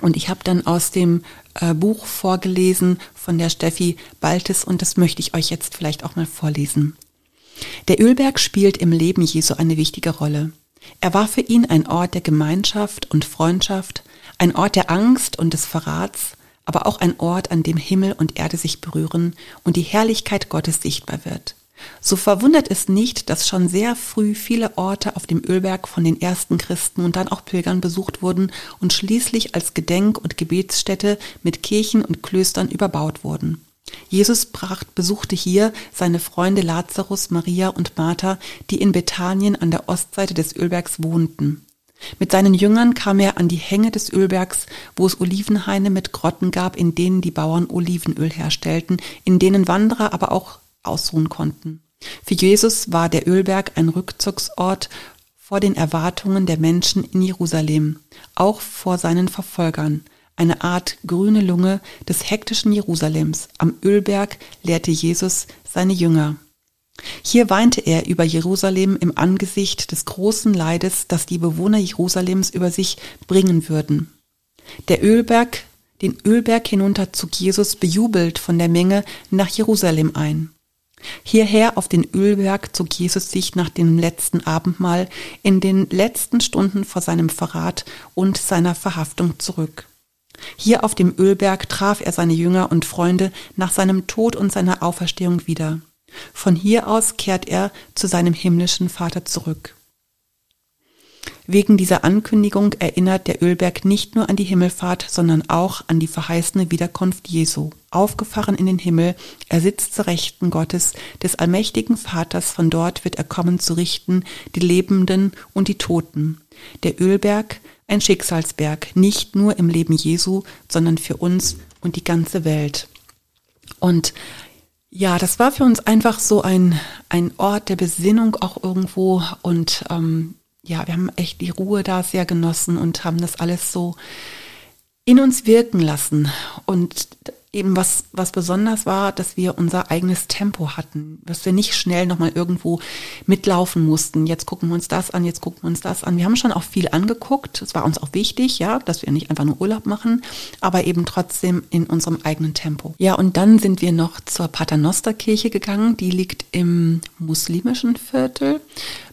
Und ich habe dann aus dem äh, Buch vorgelesen von der Steffi Baltes und das möchte ich euch jetzt vielleicht auch mal vorlesen. Der Ölberg spielt im Leben Jesu eine wichtige Rolle. Er war für ihn ein Ort der Gemeinschaft und Freundschaft, ein Ort der Angst und des Verrats, aber auch ein Ort, an dem Himmel und Erde sich berühren und die Herrlichkeit Gottes sichtbar wird. So verwundert es nicht, dass schon sehr früh viele Orte auf dem Ölberg von den ersten Christen und dann auch Pilgern besucht wurden und schließlich als Gedenk- und Gebetsstätte mit Kirchen und Klöstern überbaut wurden. Jesus bracht, besuchte hier seine Freunde Lazarus, Maria und Martha, die in Bethanien an der Ostseite des Ölbergs wohnten. Mit seinen Jüngern kam er an die Hänge des Ölbergs, wo es Olivenhaine mit Grotten gab, in denen die Bauern Olivenöl herstellten, in denen Wanderer aber auch ausruhen konnten. Für Jesus war der Ölberg ein Rückzugsort vor den Erwartungen der Menschen in Jerusalem, auch vor seinen Verfolgern, eine Art grüne Lunge des hektischen Jerusalems. Am Ölberg lehrte Jesus seine Jünger. Hier weinte er über Jerusalem im Angesicht des großen Leides, das die Bewohner Jerusalems über sich bringen würden. Der Ölberg, den Ölberg hinunter zog Jesus bejubelt von der Menge nach Jerusalem ein. Hierher auf den Ölberg zog Jesus sich nach dem letzten Abendmahl in den letzten Stunden vor seinem Verrat und seiner Verhaftung zurück. Hier auf dem Ölberg traf er seine Jünger und Freunde nach seinem Tod und seiner Auferstehung wieder. Von hier aus kehrt er zu seinem himmlischen Vater zurück. Wegen dieser Ankündigung erinnert der Ölberg nicht nur an die Himmelfahrt, sondern auch an die verheißene Wiederkunft Jesu. Aufgefahren in den Himmel, er sitzt zur Rechten Gottes, des allmächtigen Vaters, von dort wird er kommen zu richten, die Lebenden und die Toten. Der Ölberg, ein Schicksalsberg, nicht nur im Leben Jesu, sondern für uns und die ganze Welt. Und ja, das war für uns einfach so ein, ein Ort der Besinnung auch irgendwo und ähm, ja, wir haben echt die Ruhe da sehr genossen und haben das alles so in uns wirken lassen. Und eben was, was besonders war, dass wir unser eigenes Tempo hatten, dass wir nicht schnell nochmal irgendwo mitlaufen mussten. Jetzt gucken wir uns das an, jetzt gucken wir uns das an. Wir haben schon auch viel angeguckt. Es war uns auch wichtig, ja, dass wir nicht einfach nur Urlaub machen, aber eben trotzdem in unserem eigenen Tempo. Ja, und dann sind wir noch zur Paternosterkirche gegangen. Die liegt im muslimischen Viertel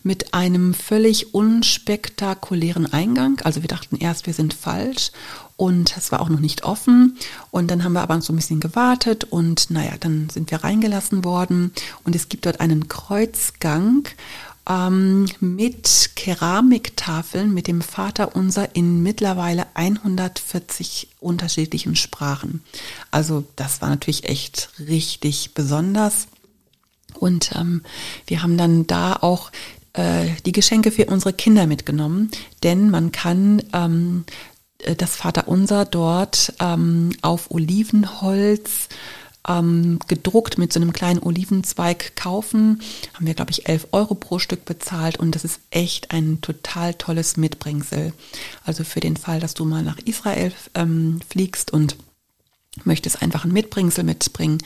mit einem völlig unspektakulären Eingang. Also wir dachten erst, wir sind falsch und es war auch noch nicht offen. Und dann haben wir aber so ein bisschen gewartet und naja, dann sind wir reingelassen worden und es gibt dort einen Kreuzgang ähm, mit Keramiktafeln mit dem Vater unser in mittlerweile 140 unterschiedlichen Sprachen. Also das war natürlich echt richtig besonders. Und ähm, wir haben dann da auch äh, die Geschenke für unsere Kinder mitgenommen, denn man kann ähm, äh, das Vaterunser dort ähm, auf Olivenholz ähm, gedruckt mit so einem kleinen Olivenzweig kaufen. Haben wir, glaube ich, 11 Euro pro Stück bezahlt und das ist echt ein total tolles Mitbringsel. Also für den Fall, dass du mal nach Israel ähm, fliegst und möchtest einfach ein Mitbringsel mitbringen,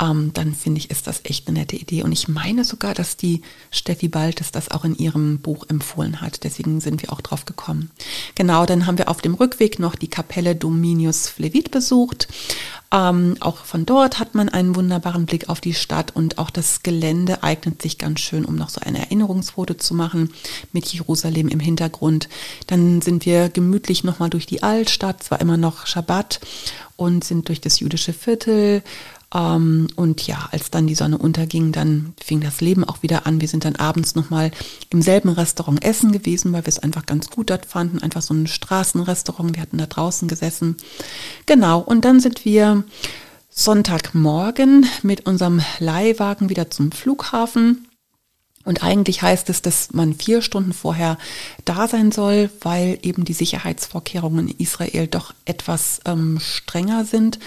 ähm, dann finde ich, ist das echt eine nette Idee. Und ich meine sogar, dass die Steffi Baltes das auch in ihrem Buch empfohlen hat. Deswegen sind wir auch drauf gekommen. Genau, dann haben wir auf dem Rückweg noch die Kapelle Dominius Flevit besucht. Ähm, auch von dort hat man einen wunderbaren Blick auf die Stadt und auch das Gelände eignet sich ganz schön, um noch so ein Erinnerungsfoto zu machen mit Jerusalem im Hintergrund. Dann sind wir gemütlich nochmal durch die Altstadt, zwar immer noch Schabbat und sind durch das jüdische Viertel. Ähm, und ja, als dann die Sonne unterging, dann fing das Leben auch wieder an. Wir sind dann abends nochmal im selben Restaurant essen gewesen, weil wir es einfach ganz gut dort fanden. Einfach so ein Straßenrestaurant. Wir hatten da draußen gesessen. Genau. Und dann sind wir Sonntagmorgen mit unserem Leihwagen wieder zum Flughafen und eigentlich heißt es, dass man vier Stunden vorher da sein soll, weil eben die Sicherheitsvorkehrungen in Israel doch etwas ähm, strenger sind.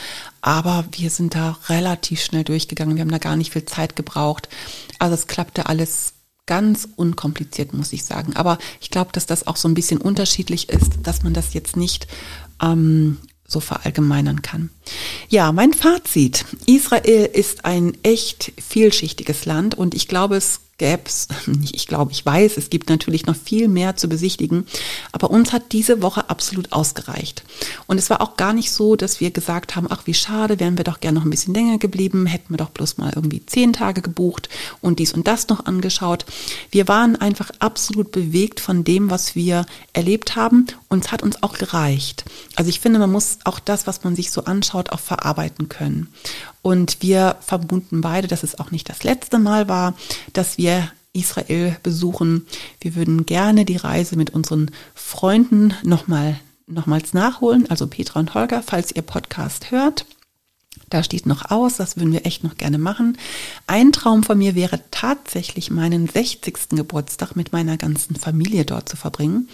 Aber wir sind da relativ schnell durchgegangen. Wir haben da gar nicht viel Zeit gebraucht. Also es klappte alles ganz unkompliziert, muss ich sagen. Aber ich glaube, dass das auch so ein bisschen unterschiedlich ist, dass man das jetzt nicht ähm, so verallgemeinern kann. Ja, mein Fazit. Israel ist ein echt vielschichtiges Land und ich glaube, es gäbe es, ich glaube, ich weiß, es gibt natürlich noch viel mehr zu besichtigen, aber uns hat diese Woche absolut ausgereicht. Und es war auch gar nicht so, dass wir gesagt haben, ach wie schade, wären wir doch gerne noch ein bisschen länger geblieben, hätten wir doch bloß mal irgendwie zehn Tage gebucht und dies und das noch angeschaut. Wir waren einfach absolut bewegt von dem, was wir erlebt haben und es hat uns auch gereicht. Also ich finde, man muss auch das, was man sich so anschaut, auch verarbeiten können. Und wir vermuten beide, dass es auch nicht das letzte Mal war, dass wir Israel besuchen. Wir würden gerne die Reise mit unseren Freunden nochmal, nochmals nachholen, also Petra und Holger, falls ihr Podcast hört. Da steht noch aus, das würden wir echt noch gerne machen. Ein Traum von mir wäre tatsächlich meinen 60. Geburtstag mit meiner ganzen Familie dort zu verbringen.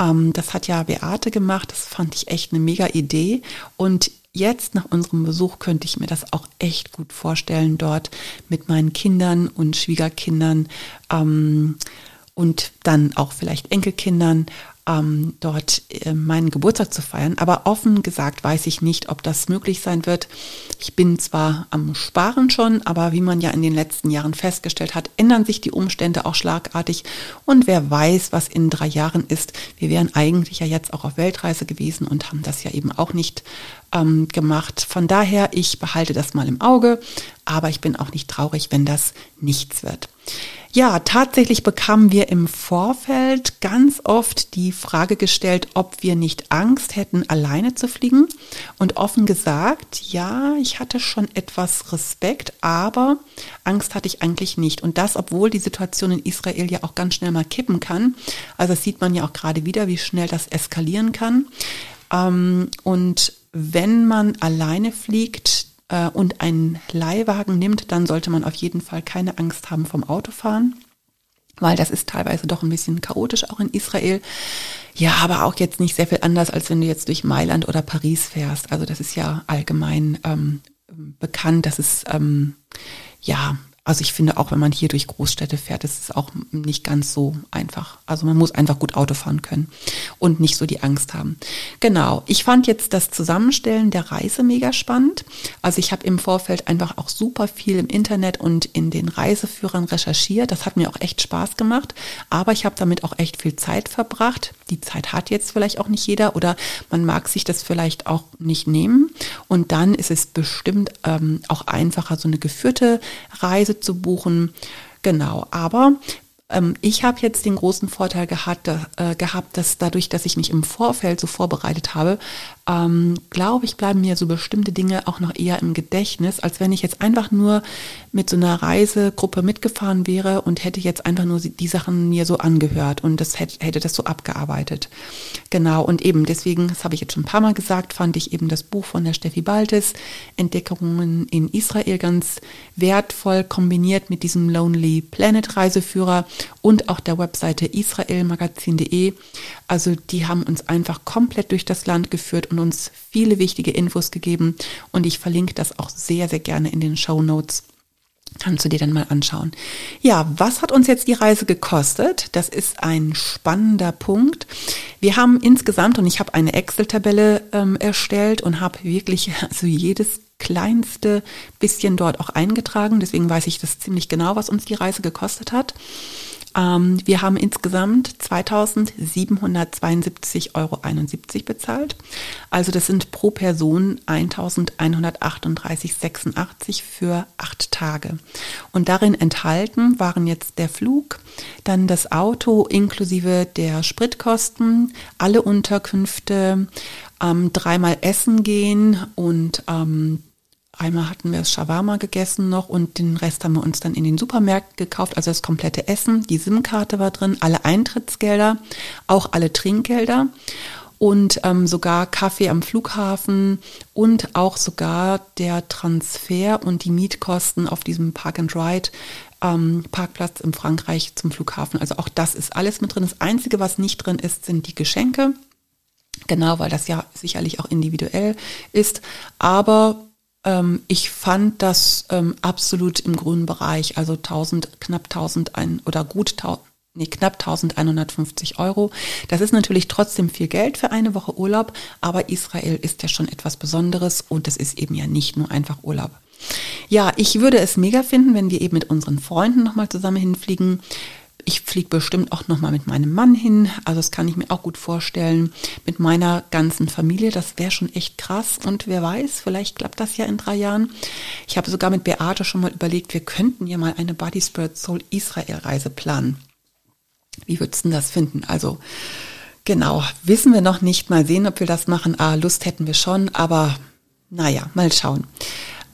Ähm, das hat ja Beate gemacht, das fand ich echt eine mega Idee. Und jetzt nach unserem Besuch könnte ich mir das auch echt gut vorstellen, dort mit meinen Kindern und Schwiegerkindern ähm, und dann auch vielleicht Enkelkindern ähm, dort äh, meinen Geburtstag zu feiern. Aber offen gesagt weiß ich nicht, ob das möglich sein wird. Ich bin zwar am Sparen schon, aber wie man ja in den letzten Jahren festgestellt hat, ändern sich die Umstände auch schlagartig. Und wer weiß, was in drei Jahren ist. Wir wären eigentlich ja jetzt auch auf Weltreise gewesen und haben das ja eben auch nicht ähm, gemacht. Von daher, ich behalte das mal im Auge, aber ich bin auch nicht traurig, wenn das nichts wird. Ja, tatsächlich bekamen wir im Vorfeld ganz oft die Frage gestellt, ob wir nicht Angst hätten, alleine zu fliegen. Und offen gesagt, ja, ich hatte schon etwas Respekt, aber Angst hatte ich eigentlich nicht. Und das, obwohl die Situation in Israel ja auch ganz schnell mal kippen kann. Also das sieht man ja auch gerade wieder, wie schnell das eskalieren kann. Ähm, und wenn man alleine fliegt, äh, und einen Leihwagen nimmt, dann sollte man auf jeden Fall keine Angst haben vom Autofahren, weil das ist teilweise doch ein bisschen chaotisch auch in Israel. Ja, aber auch jetzt nicht sehr viel anders, als wenn du jetzt durch Mailand oder Paris fährst. Also das ist ja allgemein ähm, bekannt, dass es ähm, ja also ich finde auch, wenn man hier durch Großstädte fährt, ist es auch nicht ganz so einfach. Also man muss einfach gut Auto fahren können und nicht so die Angst haben. Genau. Ich fand jetzt das Zusammenstellen der Reise mega spannend. Also ich habe im Vorfeld einfach auch super viel im Internet und in den Reiseführern recherchiert. Das hat mir auch echt Spaß gemacht. Aber ich habe damit auch echt viel Zeit verbracht. Die Zeit hat jetzt vielleicht auch nicht jeder oder man mag sich das vielleicht auch nicht nehmen. Und dann ist es bestimmt ähm, auch einfacher, so eine geführte Reise zu buchen. Genau, aber ähm, ich habe jetzt den großen Vorteil gehabt, äh, gehabt, dass dadurch, dass ich mich im Vorfeld so vorbereitet habe, ähm, glaube ich, bleiben mir so bestimmte Dinge auch noch eher im Gedächtnis, als wenn ich jetzt einfach nur mit so einer Reisegruppe mitgefahren wäre und hätte jetzt einfach nur die Sachen mir so angehört und das hätte, hätte das so abgearbeitet. Genau, und eben deswegen, das habe ich jetzt schon ein paar Mal gesagt, fand ich eben das Buch von der Steffi Baltes, Entdeckungen in Israel, ganz wertvoll kombiniert mit diesem Lonely Planet Reiseführer und auch der Webseite israelmagazin.de. Also die haben uns einfach komplett durch das Land geführt und uns viele wichtige Infos gegeben und ich verlinke das auch sehr, sehr gerne in den Show Notes. Kannst du dir dann mal anschauen. Ja, was hat uns jetzt die Reise gekostet? Das ist ein spannender Punkt. Wir haben insgesamt, und ich habe eine Excel-Tabelle ähm, erstellt und habe wirklich also jedes kleinste bisschen dort auch eingetragen. Deswegen weiß ich das ziemlich genau, was uns die Reise gekostet hat. Ähm, wir haben insgesamt 2.772,71 Euro bezahlt. Also das sind pro Person 1.138,86 für acht Tage. Und darin enthalten waren jetzt der Flug, dann das Auto inklusive der Spritkosten, alle Unterkünfte, ähm, dreimal essen gehen und ähm, Einmal hatten wir das Shawarma gegessen noch und den Rest haben wir uns dann in den Supermärkten gekauft. Also das komplette Essen, die SIM-Karte war drin, alle Eintrittsgelder, auch alle Trinkgelder und ähm, sogar Kaffee am Flughafen und auch sogar der Transfer und die Mietkosten auf diesem Park and Ride ähm, Parkplatz in Frankreich zum Flughafen. Also auch das ist alles mit drin. Das Einzige, was nicht drin ist, sind die Geschenke. Genau, weil das ja sicherlich auch individuell ist. Aber ähm, ich fand das ähm, absolut im grünen Bereich, also 1000, knapp 1000 ein, oder gut 1000, nee, knapp 1150 Euro. Das ist natürlich trotzdem viel Geld für eine Woche Urlaub, aber Israel ist ja schon etwas Besonderes und es ist eben ja nicht nur einfach Urlaub. Ja, ich würde es mega finden, wenn wir eben mit unseren Freunden nochmal zusammen hinfliegen. Ich fliege bestimmt auch nochmal mit meinem Mann hin. Also das kann ich mir auch gut vorstellen. Mit meiner ganzen Familie. Das wäre schon echt krass. Und wer weiß, vielleicht klappt das ja in drei Jahren. Ich habe sogar mit Beate schon mal überlegt, wir könnten ja mal eine Body Spirit Soul Israel Reise planen. Wie würdest du das finden? Also genau, wissen wir noch nicht. Mal sehen, ob wir das machen. Ah, Lust hätten wir schon, aber naja, mal schauen.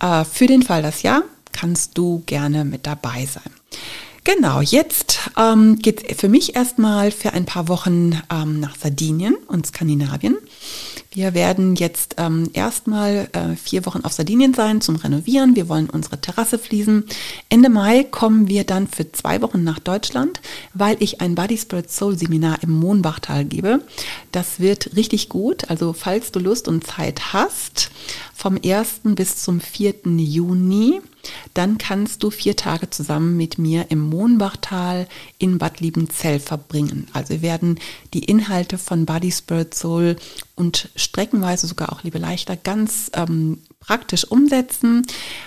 Äh, für den Fall das ja, kannst du gerne mit dabei sein. Genau, jetzt ähm, geht für mich erstmal für ein paar Wochen ähm, nach Sardinien und Skandinavien. Wir werden jetzt ähm, erstmal äh, vier Wochen auf Sardinien sein zum Renovieren. Wir wollen unsere Terrasse fließen. Ende Mai kommen wir dann für zwei Wochen nach Deutschland, weil ich ein Body Spirit Soul Seminar im Mohnbachtal gebe. Das wird richtig gut. Also falls du Lust und Zeit hast, vom 1. bis zum 4. Juni dann kannst du vier Tage zusammen mit mir im Mohnbachtal in Bad Liebenzell verbringen. Also wir werden die Inhalte von Body Spirit Soul und streckenweise sogar auch Liebe Leichter ganz ähm, praktisch umsetzen.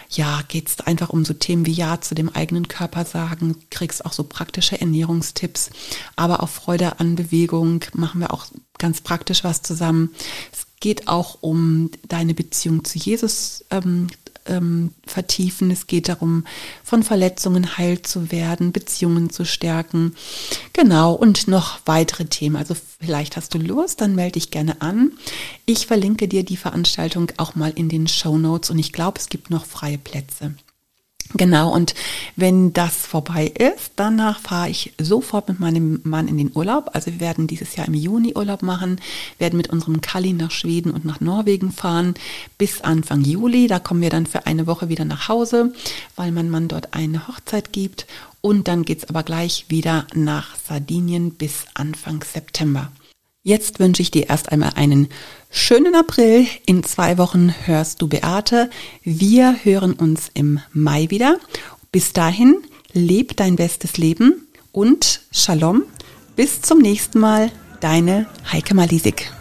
Ja, geht es einfach um so Themen wie Ja zu dem eigenen Körper sagen, kriegst auch so praktische Ernährungstipps, aber auch Freude an Bewegung, machen wir auch ganz praktisch was zusammen. Es geht auch um deine Beziehung zu Jesus ähm, ähm, vertiefen. Es geht darum, von Verletzungen heil zu werden, Beziehungen zu stärken. Genau, und noch weitere Themen. Also vielleicht hast du Lust, dann melde dich gerne an. Ich verlinke dir die Veranstaltung auch mal in den Show Notes und ich glaube, es gibt noch freie Plätze. Genau, und wenn das vorbei ist, danach fahre ich sofort mit meinem Mann in den Urlaub. Also wir werden dieses Jahr im Juni Urlaub machen, werden mit unserem Kali nach Schweden und nach Norwegen fahren bis Anfang Juli. Da kommen wir dann für eine Woche wieder nach Hause, weil mein Mann dort eine Hochzeit gibt. Und dann geht's aber gleich wieder nach Sardinien bis Anfang September. Jetzt wünsche ich dir erst einmal einen schönen April. In zwei Wochen hörst du Beate. Wir hören uns im Mai wieder. Bis dahin, leb dein bestes Leben und Shalom. Bis zum nächsten Mal, deine Heike Malisik.